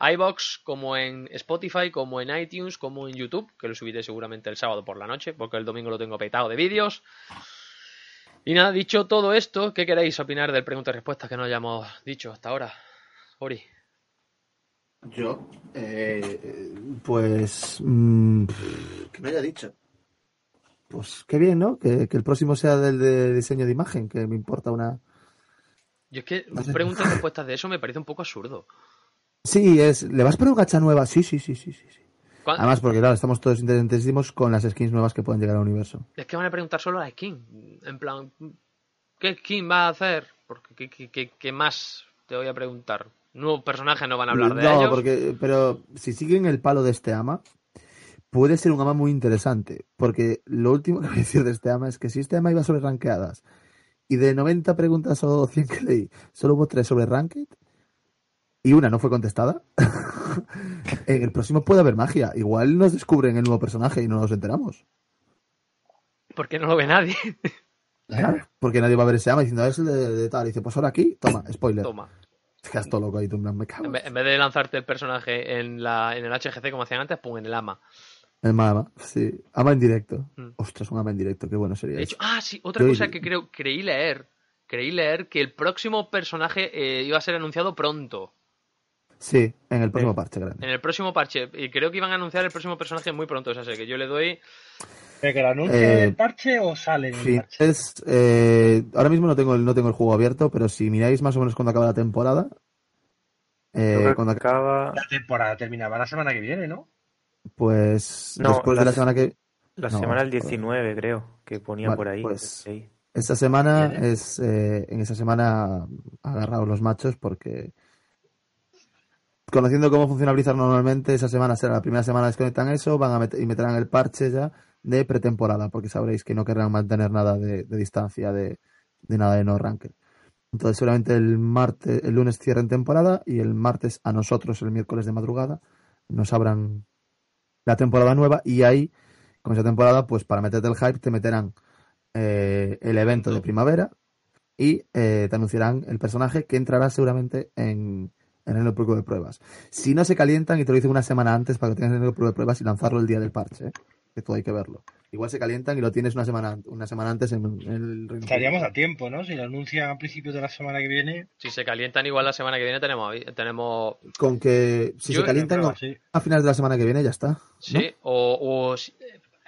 iBox como en Spotify, como en iTunes, como en YouTube, que lo subiré seguramente el sábado por la noche, porque el domingo lo tengo petado de vídeos. Y nada, dicho todo esto, ¿qué queréis opinar del pregunta y respuesta que no hayamos dicho hasta ahora? Ori.
Yo, eh, pues, mm, que me haya dicho. Pues qué bien, ¿no? Que, que el próximo sea del de diseño de imagen, que me importa una.
Yo es que preguntas y respuestas de eso me parece un poco absurdo.
Sí, es. ¿Le vas por un gacha nueva? Sí, sí, sí, sí, sí. sí.
¿Cuán-
Además, porque claro, estamos todos interesantísimos con las skins nuevas que pueden llegar al universo.
Es que van a preguntar solo a skin. En plan, ¿qué skin va a hacer? Porque ¿qué, qué- qué- qué más te voy a preguntar? Nuevos personajes no van a hablar de
no,
ellos.
porque, pero si siguen el palo de este ama, puede ser un ama muy interesante. Porque lo último que voy a decir de este ama es que si este ama iba sobre rankeadas y de 90 preguntas o 100 que leí, solo hubo 3 sobre ranked y una no fue contestada, en el próximo puede haber magia. Igual nos descubren el nuevo personaje y no nos enteramos.
Porque no lo ve nadie.
Porque nadie va a ver ese ama diciendo, "Ah, es el de, de tal. Y dice, pues ahora aquí, toma, spoiler.
Toma.
Te quedas todo loco ahí, tú en plan, me cago.
En vez, en vez de lanzarte el personaje en, la, en el HGC como hacían antes, pon en el ama.
El ama, sí. Ama en directo.
Mm.
Ostras, un ama en directo, qué bueno sería
De
eso.
ah, sí, otra
Yo
cosa que creo, creí leer. Creí leer que el próximo personaje eh, iba a ser anunciado pronto.
Sí, en el próximo parche grande.
En el próximo parche. Y creo que iban a anunciar el próximo personaje muy pronto. O sea, sé que yo le doy.
¿De que lo anuncie
Eh,
en el parche o sale en el
Sí,
parche?
es, eh, ahora mismo no tengo, el, no tengo el juego abierto, pero si miráis más o menos cuando acaba la temporada, eh, cuando acaba.
La temporada terminaba la semana que viene, ¿no?
pues
No,
después de
la-
la semana que
La
No,
semana del
joder.
19, creo, que ponía
Vale,
por ahí.
pues-. Esta semana
¿Viene?
es eh, en esa semana agarrados los machos porque conociendo cómo funciona Blizzard normalmente, esa semana será la primera semana desconectan eso, van a meter, y meterán el parche ya de pretemporada, porque sabréis que no querrán mantener nada de, de distancia de, de nada de no ranked. Entonces seguramente el martes, el lunes cierren temporada y el martes a nosotros el miércoles de madrugada nos abran la temporada nueva y ahí con esa temporada pues para meterte el hype te meterán eh, el evento de primavera y eh, te anunciarán el personaje que entrará seguramente en, en el público de pruebas. Si no se calientan y te lo dicen una semana antes para que tengas en el público de pruebas y lanzarlo el día del parche, ¿eh? que todo hay que verlo. Igual se calientan y lo tienes una semana una semana antes en, en el Reino
Estaríamos a tiempo, ¿no? Si lo anuncian a principios de la semana que viene.
Si se calientan igual la semana que viene tenemos tenemos
Con que si
Yo-
se calientan
Prueba, sí.
a finales de la semana que viene ya está. ¿no?
Sí, o, o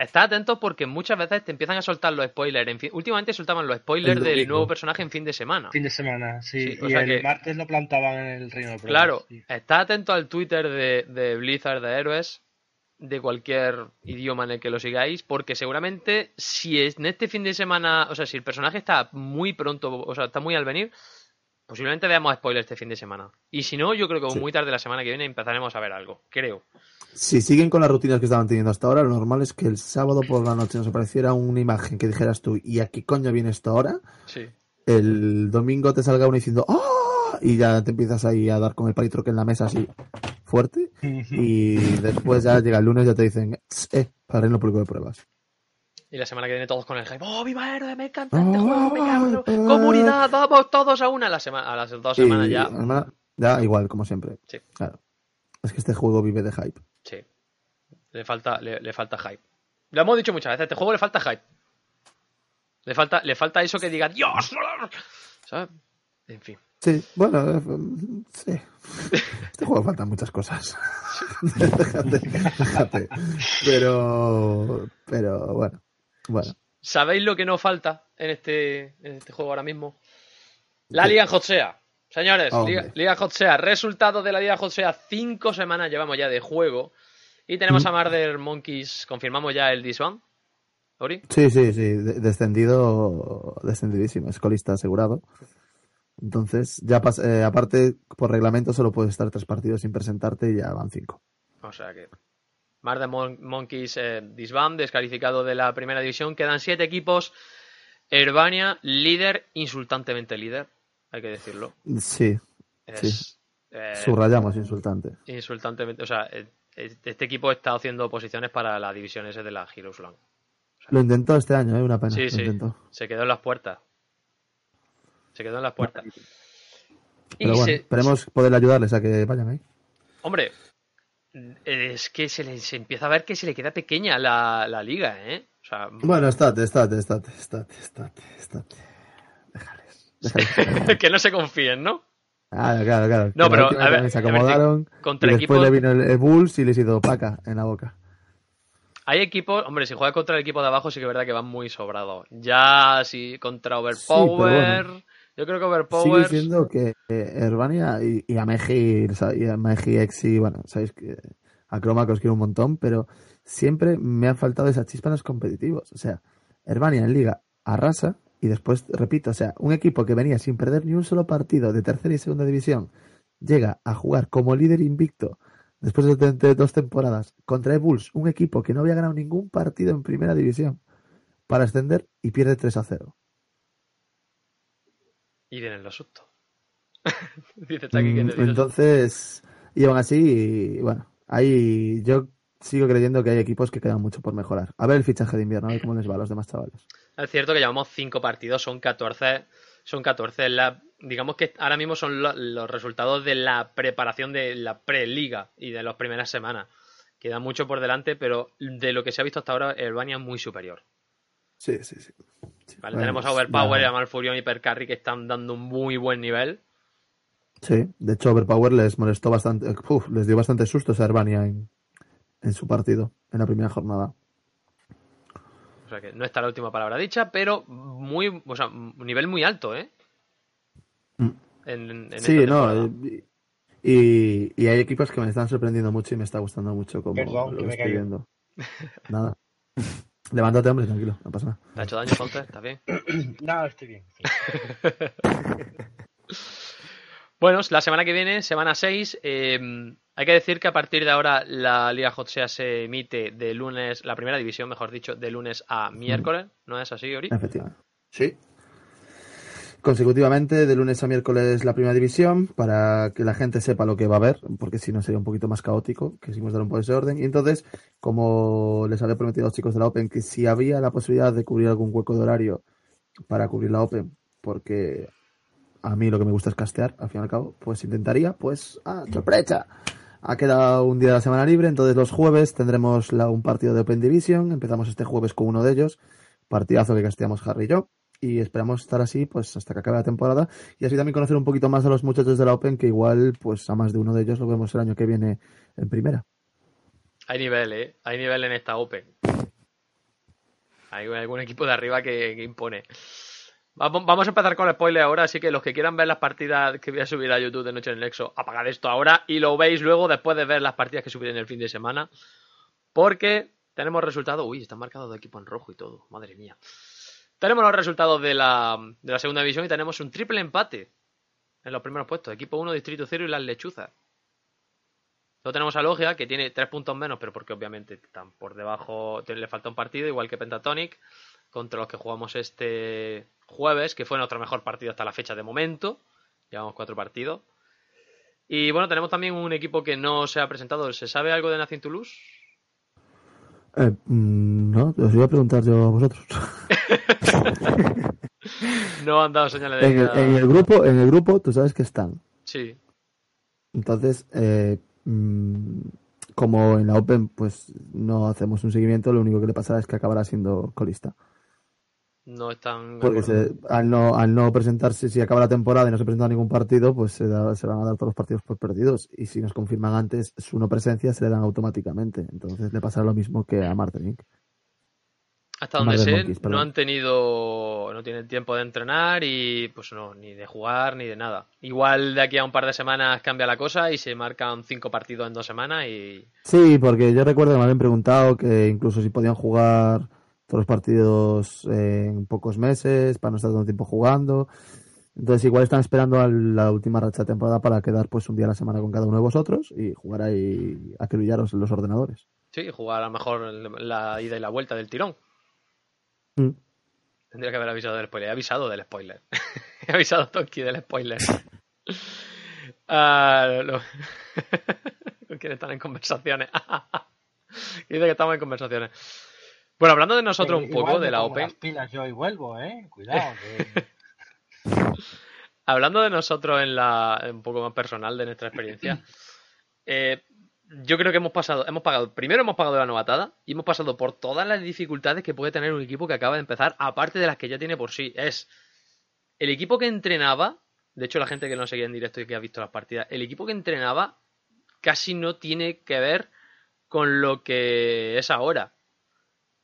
si- está atento porque muchas veces te empiezan a soltar los spoilers. En fin, últimamente soltaban los spoilers
El
del nuevo personaje en fin de semana.
Fin de semana, sí.
Sí, o sea
el
que-
martes lo plantaban en el Reino de Pruebas.
Claro,
sí.
está atento al Twitter de, de Blizzard de Héroes, de cualquier idioma en el que lo sigáis, porque seguramente si es- en este fin de semana, o sea, si el personaje está muy pronto, o sea, está muy al venir, posiblemente veamos spoilers este fin de semana. Y si no, yo creo que
Sí.
muy tarde la semana que viene empezaremos a ver algo, creo.
Si siguen con las rutinas que estaban teniendo hasta ahora, lo normal es que el sábado por la noche nos apareciera una imagen que dijeras tú, ¿y a qué coño viene esto ahora?
Sí.
el domingo te salga uno diciendo ¡Ah! y ya te empiezas ahí a dar con el palitroque en la mesa así fuerte y después ya llega el lunes y ya te dicen "Tss, eh, para el público de pruebas.
Y la semana que viene todos con el hype. ¡Oh, viva Héroes! Me encanta este
Oh,
juego, me cago
oh,
¡Comunidad! ¡Vamos todos a una! La semana, a las dos semanas ya.
ya igual, como siempre.
Sí.
Claro. Es que este juego vive de hype.
Sí. Le falta, le, le falta hype. Lo hemos dicho muchas veces, a este juego le falta hype. Le falta, le falta eso que diga ¡Dios! ¿Sabes? En fin.
Sí, bueno, eh, sí. Este juego faltan muchas cosas. déjate, déjate. Pero, pero bueno, bueno.
¿Sabéis lo que nos falta en este, en este juego ahora mismo? La. Liga Hotsea. Señores,
Hombre.
Liga, Liga Hotsea. Resultado de la Liga Hotsea. Cinco semanas llevamos ya de juego. Y tenemos
Mm.
a Marder Monkeys. Confirmamos ya el Disban. Ori.
Sí, sí, sí, de- descendido, descendidísimo, es colista asegurado. Entonces, ya eh, aparte, por reglamento solo puedes estar tres partidos sin presentarte y ya van cinco.
O sea que. Marder Mon- Monkeys eh, Disband, descalificado de la primera división. Quedan siete equipos. Herbania, líder, insultantemente líder. Hay que decirlo.
Sí,
Es, eh,
subrayamos insultante.
insultantemente. O sea, eh, este equipo está haciendo posiciones para las divisiones de la Heroes.
Lo intentó este año, ¿eh? Una pena.
Sí,
lo
sí.
intentó.
Se quedó en las puertas. Se quedó en las puertas. Y
Pero bueno,
se-
esperemos poder ayudarles a que vayan ahí.
Hombre, es que se les empieza a ver que se le queda pequeña la, la liga, ¿eh? O sea,
Bueno, estate, estate, estate, estate, estate, estate. Déjales. déjales.
que no se confíen, ¿no?
Claro, claro, claro.
No, pero, a ver,
se
a ver,
acomodaron
contra
y después
equipos-
le vino el, Bulls y les hizo paca en la boca.
Hay equipos, hombre, si juegas contra el equipo de abajo sí que es verdad que van muy sobrados. Ya, si contra Overpower,
bueno.
Yo creo que Overpower...
siendo que eh, Herbania y, y Ameji y a Ameji Exi, bueno, sabéis que a Croma que os quiero un montón, pero siempre me ha faltado esa chispa en los competitivos. O sea, Herbania en Liga arrasa y después, repito, o sea, un equipo que venía sin perder ni un solo partido de tercera y segunda división llega a jugar como líder invicto después de, dos temporadas contra el Bulls, un equipo que no había ganado ningún partido en primera división para ascender y pierde 3 a 0.
Y vienen los sustos. Dice Taki que
Mm, Entonces, y aún así, y bueno, ahí yo sigo creyendo que hay equipos que quedan mucho por mejorar. A ver el fichaje de invierno, a ver cómo les va a los demás chavales.
Es cierto que llevamos 5 partidos, son 14. Son 14. La, digamos que ahora mismo son lo- los resultados de la preparación de la pre-liga y de las primeras semanas. Queda mucho por delante, pero de lo que se ha visto hasta ahora, Herbania es muy superior.
Sí, sí, sí.
¿Vale?
bueno,
Tenemos a Overpower,
ya-
a Malfurion y Percarry que están dando un muy buen nivel.
Sí, de hecho Overpower les molestó bastante, uf, les dio bastante sustos a Herbania en, en su partido, en la primera jornada.
O sea que no está la última palabra dicha, pero muy, o sea, un nivel muy alto, ¿eh?
Mm.
En, en esta
Sí, no, y, y hay equipos que me están sorprendiendo mucho y me está gustando mucho como
Perdón,
lo
que
estoy viendo. Nada. Levántate, hombre, tranquilo, no pasa nada.
¿Te ha hecho daño, Ponte? ¿Estás bien?
No, estoy bien. sí.
Bueno, la semana que viene, semana 6, eh, hay que decir que a partir de ahora la Liga Hotsea se emite de lunes, la primera división, mejor dicho, de lunes a miércoles, ¿no es así, Ori?
Efectivamente. Sí. Consecutivamente, de lunes a miércoles la primera división, para que la gente sepa lo que va a ver, porque si no sería un poquito más caótico, quisimos dar un poco ese orden. Y entonces, como les había prometido a los chicos de la Open, que si había la posibilidad de cubrir algún hueco de horario para cubrir la Open, porque a mí lo que me gusta es castear, al fin y al cabo, pues intentaría, pues, ¡ah, sorpresa! Ha quedado un día de la semana libre, entonces los jueves tendremos un partido de Open Division, empezamos este jueves con uno de ellos, partidazo que casteamos Harry y yo, y esperamos estar así, pues, hasta que acabe la temporada, y así también conocer un poquito más a los muchachos de la Open, que igual, pues, a más de uno de ellos lo vemos el año que viene en primera.
Hay nivel, ¿eh? Hay nivel en esta Open. Hay algún equipo de arriba que, impone. Vamos, a empezar con el spoiler ahora, así que los que quieran ver las partidas que voy a subir a YouTube de Noche en el Nexo, apagad esto ahora y lo veis luego después de ver las partidas que subiré en el fin de semana. Porque tenemos resultados. Uy, están marcados de equipo en rojo y todo. Madre mía. Tenemos los resultados de la, segunda división y tenemos un triple empate en los primeros puestos. Equipo 1, Distrito 0 y las lechuzas. Luego tenemos a Logia, que tiene tres puntos menos, pero porque obviamente están por debajo, le falta un partido, igual que Pentatonic, contra los que jugamos este jueves, que fue nuestro mejor partido hasta la fecha de momento. Llevamos cuatro partidos. Y bueno, tenemos también un equipo que no se ha presentado. ¿Se sabe algo de Nacin Toulouse?
Eh, mm, no, os iba a preguntar yo a vosotros.
No han dado señales de
en, el, en el grupo, en el grupo, tú sabes que están.
Sí,
Entonces, eh, mm, como en la Open, pues no hacemos un seguimiento, lo único que le pasará es que acabará siendo colista.
No están.
Porque se- al, no, al no presentarse, si acaba la temporada y no se presenta ningún partido, pues se, da- se van a dar todos los partidos por perdidos. Y si nos confirman antes su no presencia, se le dan automáticamente. Entonces le pasará lo mismo que a Martinic.
Hasta donde
Marvel
sé,
Monkeys,
no han tenido, no tienen tiempo de entrenar y pues no, ni de jugar ni de nada. Igual de aquí a un par de semanas cambia la cosa y se marcan cinco partidos en dos semanas y
Sí, porque yo recuerdo que me habían preguntado que incluso si podían jugar todos los partidos en pocos meses para no estar tanto tiempo jugando. Entonces igual están esperando a la última racha de temporada para quedar pues un día a la semana con cada uno de vosotros y jugar ahí a acribillaros en los ordenadores.
sí, jugar a lo mejor la ida y la vuelta del tirón.
Mm.
Tendría que haber avisado del spoiler. He avisado del spoiler. He avisado a Tonki del spoiler. Ah, lo- ¿Con quién están en conversaciones? Dice que estamos en conversaciones. Bueno, hablando de nosotros
Eh,
un poco de la Open,
las pilas yo y vuelvo, ¿eh? Cuidado. que-
hablando de nosotros en la un poco más personal de nuestra experiencia, eh, yo creo que hemos pasado, hemos pagado, primero hemos pagado la novatada y hemos pasado por todas las dificultades que puede tener un equipo que acaba de empezar, aparte de las que ya tiene por sí. Es el equipo que entrenaba, de hecho la gente que no seguía en directo y que ha visto las partidas, el equipo que entrenaba casi no tiene que ver con lo que es ahora.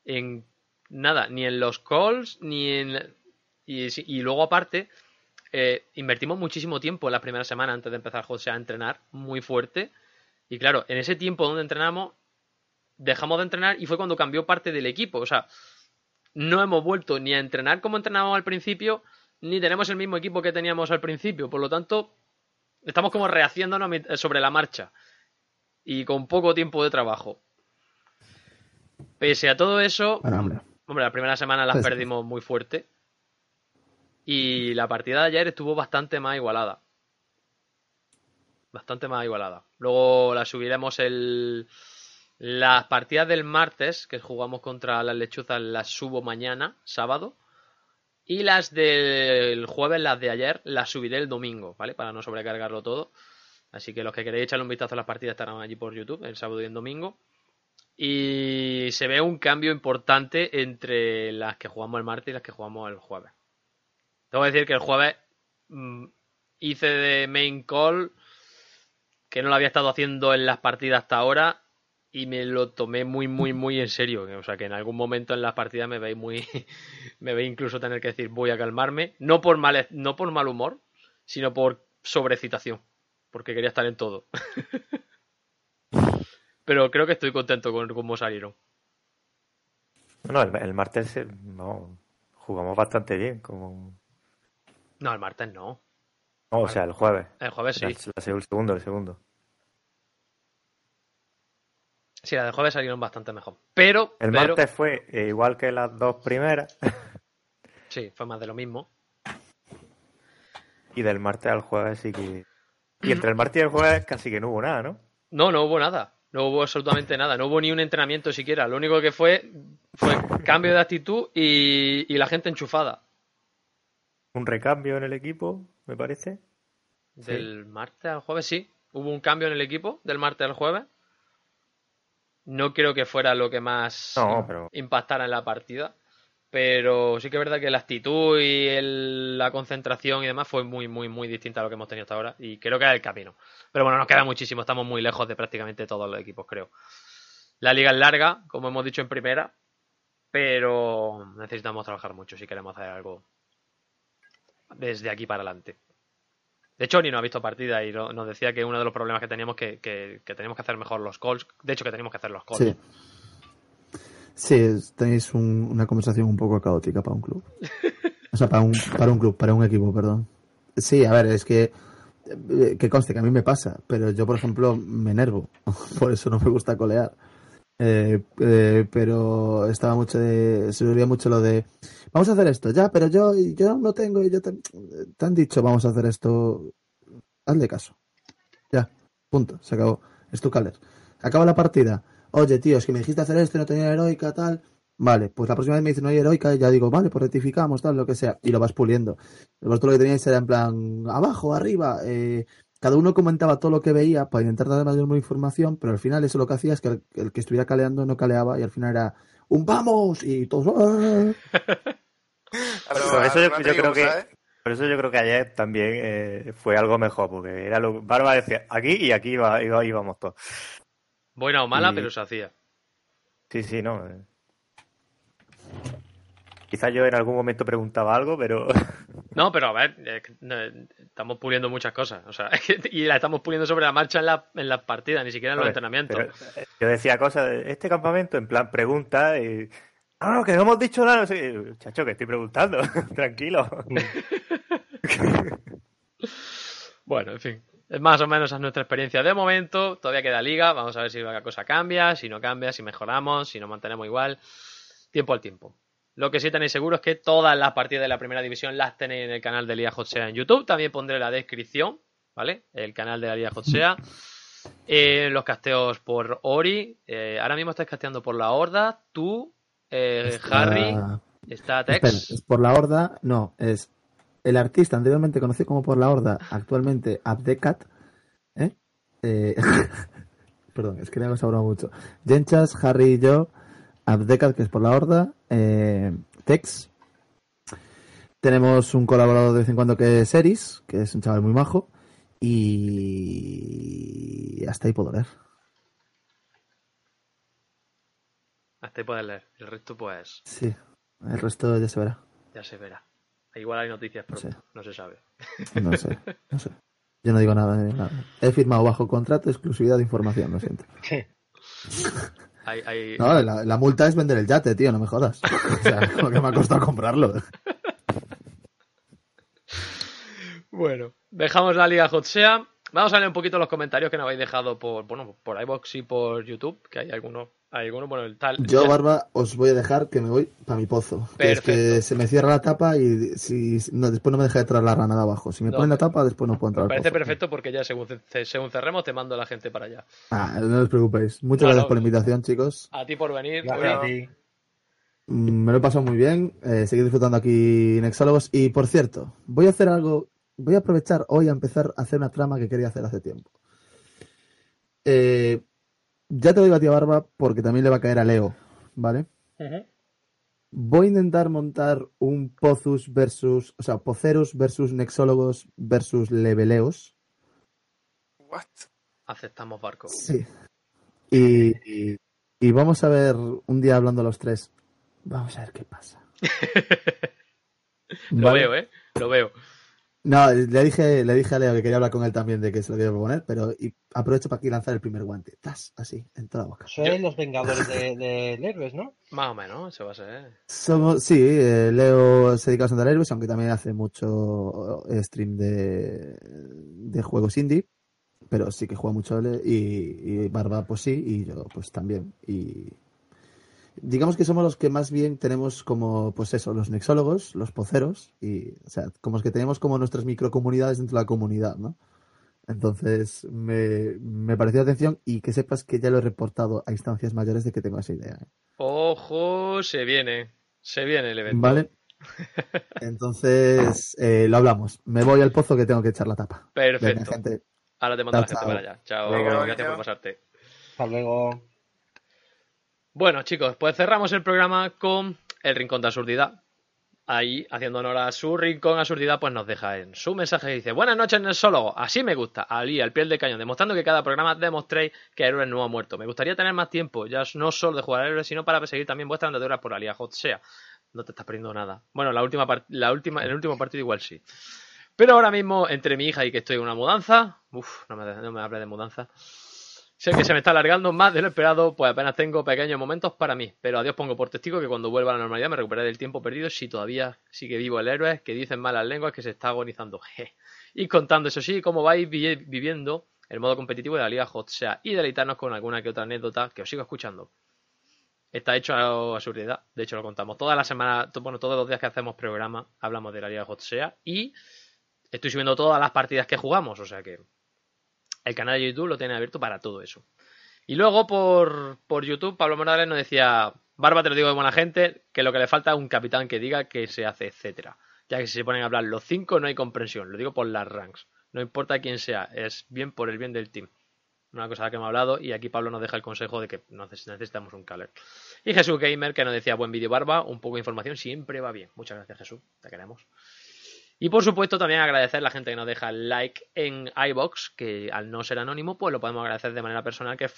En nada, ni en los calls, ni en... Y, luego aparte, eh, invertimos muchísimo tiempo en la primera semana antes de empezar José a entrenar, muy fuerte. Y claro, en ese tiempo donde entrenamos, dejamos de entrenar y fue cuando cambió parte del equipo. O sea, no hemos vuelto ni a entrenar como entrenábamos al principio, ni tenemos el mismo equipo que teníamos al principio. Por lo tanto, estamos como rehaciéndonos sobre la marcha y con poco tiempo de trabajo. Pese a todo eso,
Bueno, hombre.
Hombre, la primera semana las
Pues-
perdimos muy fuerte. Y la partida de ayer estuvo bastante más igualada. Bastante más igualada. Luego la subiremos el. Las partidas del martes, que jugamos contra las lechuzas, las subo mañana, sábado. Y las del jueves, las de ayer, las subiré el domingo, ¿vale? Para no sobrecargarlo todo. Así que los que queréis echarle un vistazo a las partidas estarán allí por YouTube, el sábado y el domingo. Y se ve un cambio importante entre las que jugamos el martes y las que jugamos el jueves. Tengo que decir que el jueves mm, hice de main call, que no lo había estado haciendo en las partidas hasta ahora, y me lo tomé muy, muy, muy en serio. O sea que en algún momento en las partidas me veis muy. me veis incluso tener que decir voy a calmarme. No por mal, no por mal humor, sino por sobrecitación. Porque quería estar en todo. Pero creo que estoy contento con cómo salieron.
No, el, el martes eh, no, jugamos bastante bien. Como...
No, el martes no.
No, o sea, el jueves.
El jueves sí.
El, el segundo, el segundo.
Sí, la del jueves salieron bastante mejor. Pero.
El
pero-
martes fue eh, igual que las dos primeras.
Sí, fue más de lo mismo.
Y del martes al jueves sí que. Y entre el martes y el jueves casi que no hubo nada, ¿no?
No, no hubo nada. No hubo absolutamente nada. No hubo ni un entrenamiento siquiera. Lo único que fue fue cambio de actitud y, y la gente enchufada.
Un recambio en el equipo, me parece. Sí.
Del martes al jueves, sí. Hubo un cambio en el equipo del martes al jueves. No creo que fuera lo que más
No, pero-
impactara en la partida. Pero sí que es verdad que la actitud y el- la concentración y demás fue muy, muy, muy distinta a lo que hemos tenido hasta ahora. Y creo que es el camino. Pero bueno, nos queda muchísimo. Estamos muy lejos de prácticamente todos los equipos, creo. La liga es larga, como hemos dicho en primera. Pero necesitamos trabajar mucho si queremos hacer algo desde aquí para adelante. De hecho, ni no ha visto partida y no- nos decía que uno de los problemas que teníamos que, que, que teníamos que hacer mejor los calls. De hecho, que teníamos que hacer los calls.
Sí. Sí, tenéis un- una conversación un poco caótica para un club. O sea, para un, para un club, para un equipo, perdón. Sí, a ver, es que eh, que conste que a mí me pasa, pero yo, por ejemplo, me enervo. Por eso no me gusta colear. Eh, eh, pero estaba mucho de, se olvida mucho lo de vamos a hacer esto, ya, pero yo, yo no tengo, yo te, te han dicho vamos a hacer esto, hazle caso. Ya, punto, se acabó. Es tu caler. Acaba la partida. Oye, tío, es que me dijiste hacer esto y no tenía heroica, tal. Vale, pues la próxima vez me dicen no hay heroica y ya digo, vale, pues rectificamos, tal, lo que sea. Y lo vas puliendo. Vosotros lo que teníais era en plan, abajo, arriba. eh, cada uno comentaba todo lo que veía para intentar dar mayor información, pero al final eso lo que hacía es que el, el que estuviera caleando no caleaba y al final era un vamos y todos. ¡ah!
Pero,
Por eso yo, creo
¿cómo
que
sabes?
por eso yo creo que ayer también eh, fue algo mejor, porque era lo Barba decía aquí y aquí iba, iba- íbamos todos.
Buena o mala,
Y-
pero se hacía.
Sí, sí, no. eh. Quizás yo en algún momento preguntaba algo, pero
No, pero a ver, eh, eh, estamos puliendo muchas cosas. O sea, y la estamos puliendo sobre la marcha en, la- en las partidas, ni siquiera en los entrenamientos.
pero, yo decía cosas de este campamento en plan pregunta y no, no, que no hemos dicho nada, no sé. chacho, que estoy preguntando, tranquilo.
Bueno, en fin. Es Más o menos esa es nuestra experiencia de momento. Todavía queda liga. Vamos a ver si la cosa cambia, si no cambia, si mejoramos, si nos mantenemos igual. Tiempo al tiempo. Lo que sí tenéis seguro es que todas las partidas de la primera división las tenéis en el canal de Liga Hotsea en YouTube. También pondré la descripción, ¿vale? El canal de la Liga Hotsea. Eh, los casteos por Ori. Eh, ahora mismo estáis casteando por la Horda. Tú, eh,
Está-
Harry, está
Espera,
Tex.
es por la horda, no, es el artista anteriormente conocido como por la horda, actualmente Abdecat, ¿eh? Eh, perdón, es que le esa broma mucho. Jenchas, Harry y yo, Abdecat, que es por la horda, eh, Tex. Tenemos un colaborador de vez en cuando que es Eris, que es un chaval muy majo. Y hasta ahí puedo leer.
Hasta ahí puedes leer. El resto, pues,
Sí, el resto ya se verá.
ya se verá. Igual hay noticias
No
pronto.
sé.
No se sabe.
No sé, no sé. Yo no digo nada, de nada. He firmado bajo contrato exclusividad de información, lo siento.
Hay, hay-
No, la, la multa es vender el yate, tío, no me jodas. O sea, lo que me ha costado comprarlo.
Bueno, dejamos la Liga Hotsea. Vamos a leer un poquito los comentarios que nos habéis dejado por, bueno, por iBox y por YouTube, que hay algunos, hay algunos, bueno, el tal.
Yo, Barba, os voy a dejar que me voy para mi pozo. Que es que se me cierra la tapa y si no, después no me deja de traer la rana de abajo. Si me
No,
ponen la tapa, después no puedo entrar.
Me parece
pozo.
perfecto porque ya según, según cerremos te mando a la gente para allá.
Ah, no os preocupéis. Muchas
No,
gracias
no.
por la invitación, chicos.
A ti por venir.
Gracias a ti.
Mm, Me lo he pasado muy bien. Eh, seguir disfrutando aquí en Exólogos. Y por cierto, voy a hacer algo. Voy a aprovechar hoy a empezar a hacer una trama que quería hacer hace tiempo. Eh, ya te lo digo a ti, Barba, porque también le va a caer a Leo, ¿vale? Voy a intentar montar un Pozus versus, o sea, Pocerus versus Nexólogos versus Leveleos.
What?
aceptamos barco.
Sí. Y, y, y vamos a ver un día hablando los tres. Vamos a ver qué pasa.
Lo
¿Vale?
veo, ¿eh? Lo veo.
No, le dije, le dije a Leo que quería hablar con él también de que se lo quería proponer, pero y aprovecho para aquí lanzar el primer guante. ¡Tas! Así, en toda la boca.
Sois los vengadores de, de héroes, ¿no?
Más o menos, eso va a ser.
Somos, sí, eh, Leo se dedica a andar héroes, aunque también hace mucho eh, stream de, de juegos indie, pero sí que juega mucho y, y Barba pues sí, y yo pues también. Y digamos que somos los que más bien tenemos como, pues eso, los nexólogos, los poceros, y, o sea, como los que tenemos como nuestras microcomunidades dentro de la comunidad, ¿no? Entonces, me, me pareció atención y que sepas que ya lo he reportado a instancias mayores de que tengo esa idea. ¿eh?
Ojo, se viene. Se viene el evento.
¿Vale? Entonces, eh, lo hablamos. Me voy al pozo que tengo que echar la tapa. Venga,
Perfecto.
gente.
Ahora te mando a la
Chao,
gente
chao.
para allá. Chao,
Venga,
gracias
chao.
por pasarte.
Hasta luego.
Bueno, chicos, pues cerramos el programa con el Rincón de Absurdidad. Ahí, haciendo honor a su rincón absurdidad, pues nos deja en su mensaje. Dice, buenas noches, Nexólogo. Así me gusta. Ali, al piel de cañón. Demostrando que cada programa demostréis que Héroes no ha muerto. Me gustaría tener más tiempo, ya no solo de jugar a Héroes, sino para perseguir también vuestras andaduras por Alía Hot Sea. No te estás perdiendo nada. Bueno, la última, la última, en el último partido igual sí. Pero ahora mismo, entre mi hija y que estoy en una mudanza, uff, no me, no me hable de mudanza. Sé que se me está alargando más de lo esperado, pues apenas tengo pequeños momentos para mí. Pero a Dios pongo por testigo que cuando vuelva a la normalidad me recuperaré del tiempo perdido si todavía sigue vivo el héroe que dicen malas lenguas que se está agonizando. Y contando, eso sí, cómo vais vi- viviendo el modo competitivo de la Liga Hot Sea y deleitarnos con alguna que otra anécdota que os sigo escuchando. Está hecho a absurdidad, de hecho lo contamos. Toda la semana, to- bueno, todos los días que hacemos programa hablamos de la Liga Hot Sea y estoy subiendo todas las partidas que jugamos, o sea que el canal de YouTube lo tiene abierto para todo eso. Y luego por, por YouTube, Pablo Morales nos decía, Barba, te lo digo de buena gente, que lo que le falta es un capitán que diga que se hace, etcétera. Ya que si se ponen a hablar los cinco no hay comprensión, lo digo por las ranks. No importa quién sea, es bien por el bien del team. Una cosa que hemos hablado y aquí Pablo nos deja el consejo de que neces- necesitamos un caller. Y Jesús Gamer que nos decía buen vídeo barba, un poco de información siempre va bien. Muchas gracias Jesús, te queremos. Y por supuesto también agradecer a la gente que nos deja like en iBox, que al no ser anónimo, pues lo podemos agradecer de manera personal, que es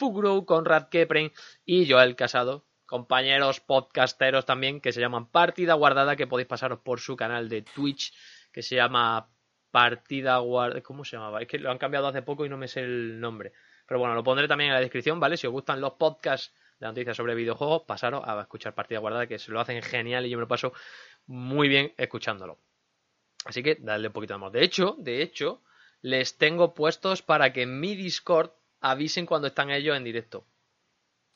Conrad Kepren y Joel Casado, compañeros podcasteros también, que se llaman Partida Guardada, que podéis pasaros por su canal de Twitch, que se llama Partida Guardada. ¿Cómo se llamaba? Es que lo han cambiado hace poco y no me sé el nombre. Pero bueno, lo pondré también en la descripción, ¿vale? Si os gustan los podcasts de noticias sobre videojuegos, pasaros a escuchar Partida Guardada, que se lo hacen genial y yo me lo paso muy bien escuchándolo. Así que dadle un poquito de amor. De hecho, de hecho, les tengo puestos para que en mi Discord avisen cuando están ellos en directo.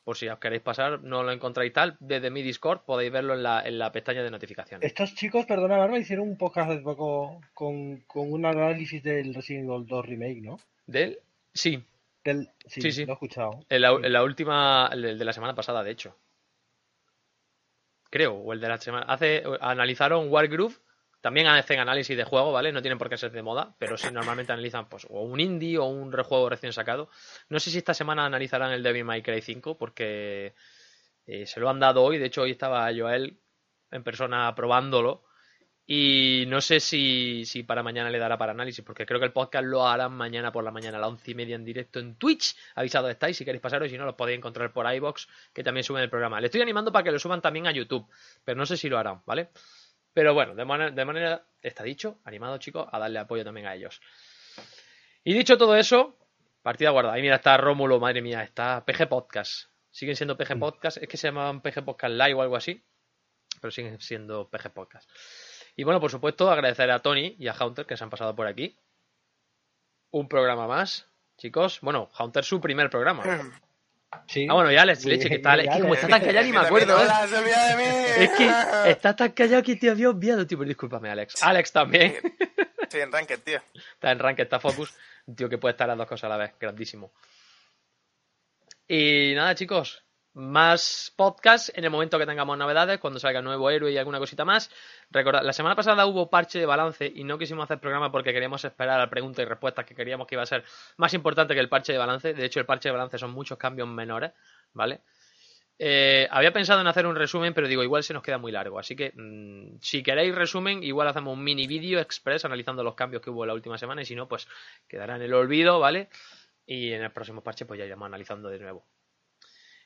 Por si os queréis pasar, no lo encontráis tal, desde mi Discord podéis verlo en la, en la pestaña de notificaciones.
Estos chicos, perdona Barba, hicieron un podcast hace poco con, con un análisis del Resident Evil 2 Remake, ¿no?
Del, sí,
Del, sí,
Sí, sí.
lo he escuchado.
en la, en la última, el de la semana pasada, de hecho. Creo, o el de la semana. Hace, analizaron Wargroove. También hacen análisis de juego, ¿vale? No tienen por qué ser de moda, pero sí normalmente analizan pues o un indie o un rejuego recién sacado. No sé si esta semana analizarán el Devil May Cry 5 porque eh, se lo han dado hoy. De hecho, hoy estaba Joel en persona probándolo. Y no sé si, si para mañana le dará para análisis, porque creo que el podcast lo harán mañana por la mañana a las once y media en directo en Twitch. Avisados estáis, si queréis pasaros, si no, los podéis encontrar por iBox, que también suben el programa. Le estoy animando para que lo suban también a YouTube, pero no sé si lo harán, ¿vale? Pero bueno, de, manera- de manera, está dicho, animado chicos, a darle apoyo también a ellos. Y dicho todo eso, partida guardada. Ahí mira, está Rómulo, madre mía, está PG Podcast. Siguen siendo PG Podcast, es que se llamaban PG Podcast Live o algo así, pero siguen siendo PG Podcast. Y bueno, por supuesto, agradecer a Tony y a Haunter que se han pasado por aquí. Un programa más, chicos. Bueno, Haunter su primer programa.
Sí.
Ah, bueno, y Alex, leche, que está Alex, que como está tan callado ni me acuerdo, ¿eh? Es que está tan callado que te había obviado, tío. Pero discúlpame, Alex. Alex también.
Sí, en Ranked, tío.
Está en Rank, está Focus. Tío que puede estar las dos cosas a la vez. Grandísimo. Y nada, chicos. Más podcast en el momento que tengamos novedades, cuando salga nuevo héroe y alguna cosita más. Recordad, la semana pasada hubo parche de balance y no quisimos hacer programa porque queríamos esperar a preguntas y respuestas que queríamos que iba a ser más importante que el parche de balance. De hecho, el parche de balance son muchos cambios menores, ¿vale? Eh, había pensado en hacer un resumen, pero digo, igual se nos queda muy largo. Así que, mm, si queréis resumen, igual hacemos un mini vídeo express analizando los cambios que hubo la última semana. Y si no, pues quedará en el olvido, ¿vale? Y en el próximo parche, pues ya iremos analizando de nuevo.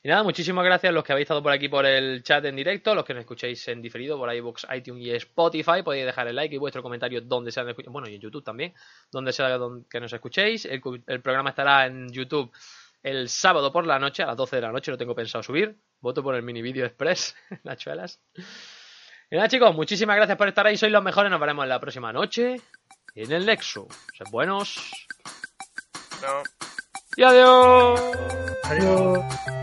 Y nada, muchísimas gracias a los que habéis estado por aquí por el chat en directo, los que nos escuchéis en diferido por iVoox, iTunes y Spotify. Podéis dejar el like y vuestro comentario donde sea, bueno, y en YouTube también, donde sea que nos escuchéis. El, el programa estará en YouTube el sábado por la noche, a las 12 de la noche, lo tengo pensado subir. Voto por el mini vídeo express, Nachuelas. Y nada, chicos, muchísimas gracias por estar ahí. Sois los mejores. Nos veremos la próxima noche en el Nexo. Sed buenos.
No.
Y adiós.
Adiós.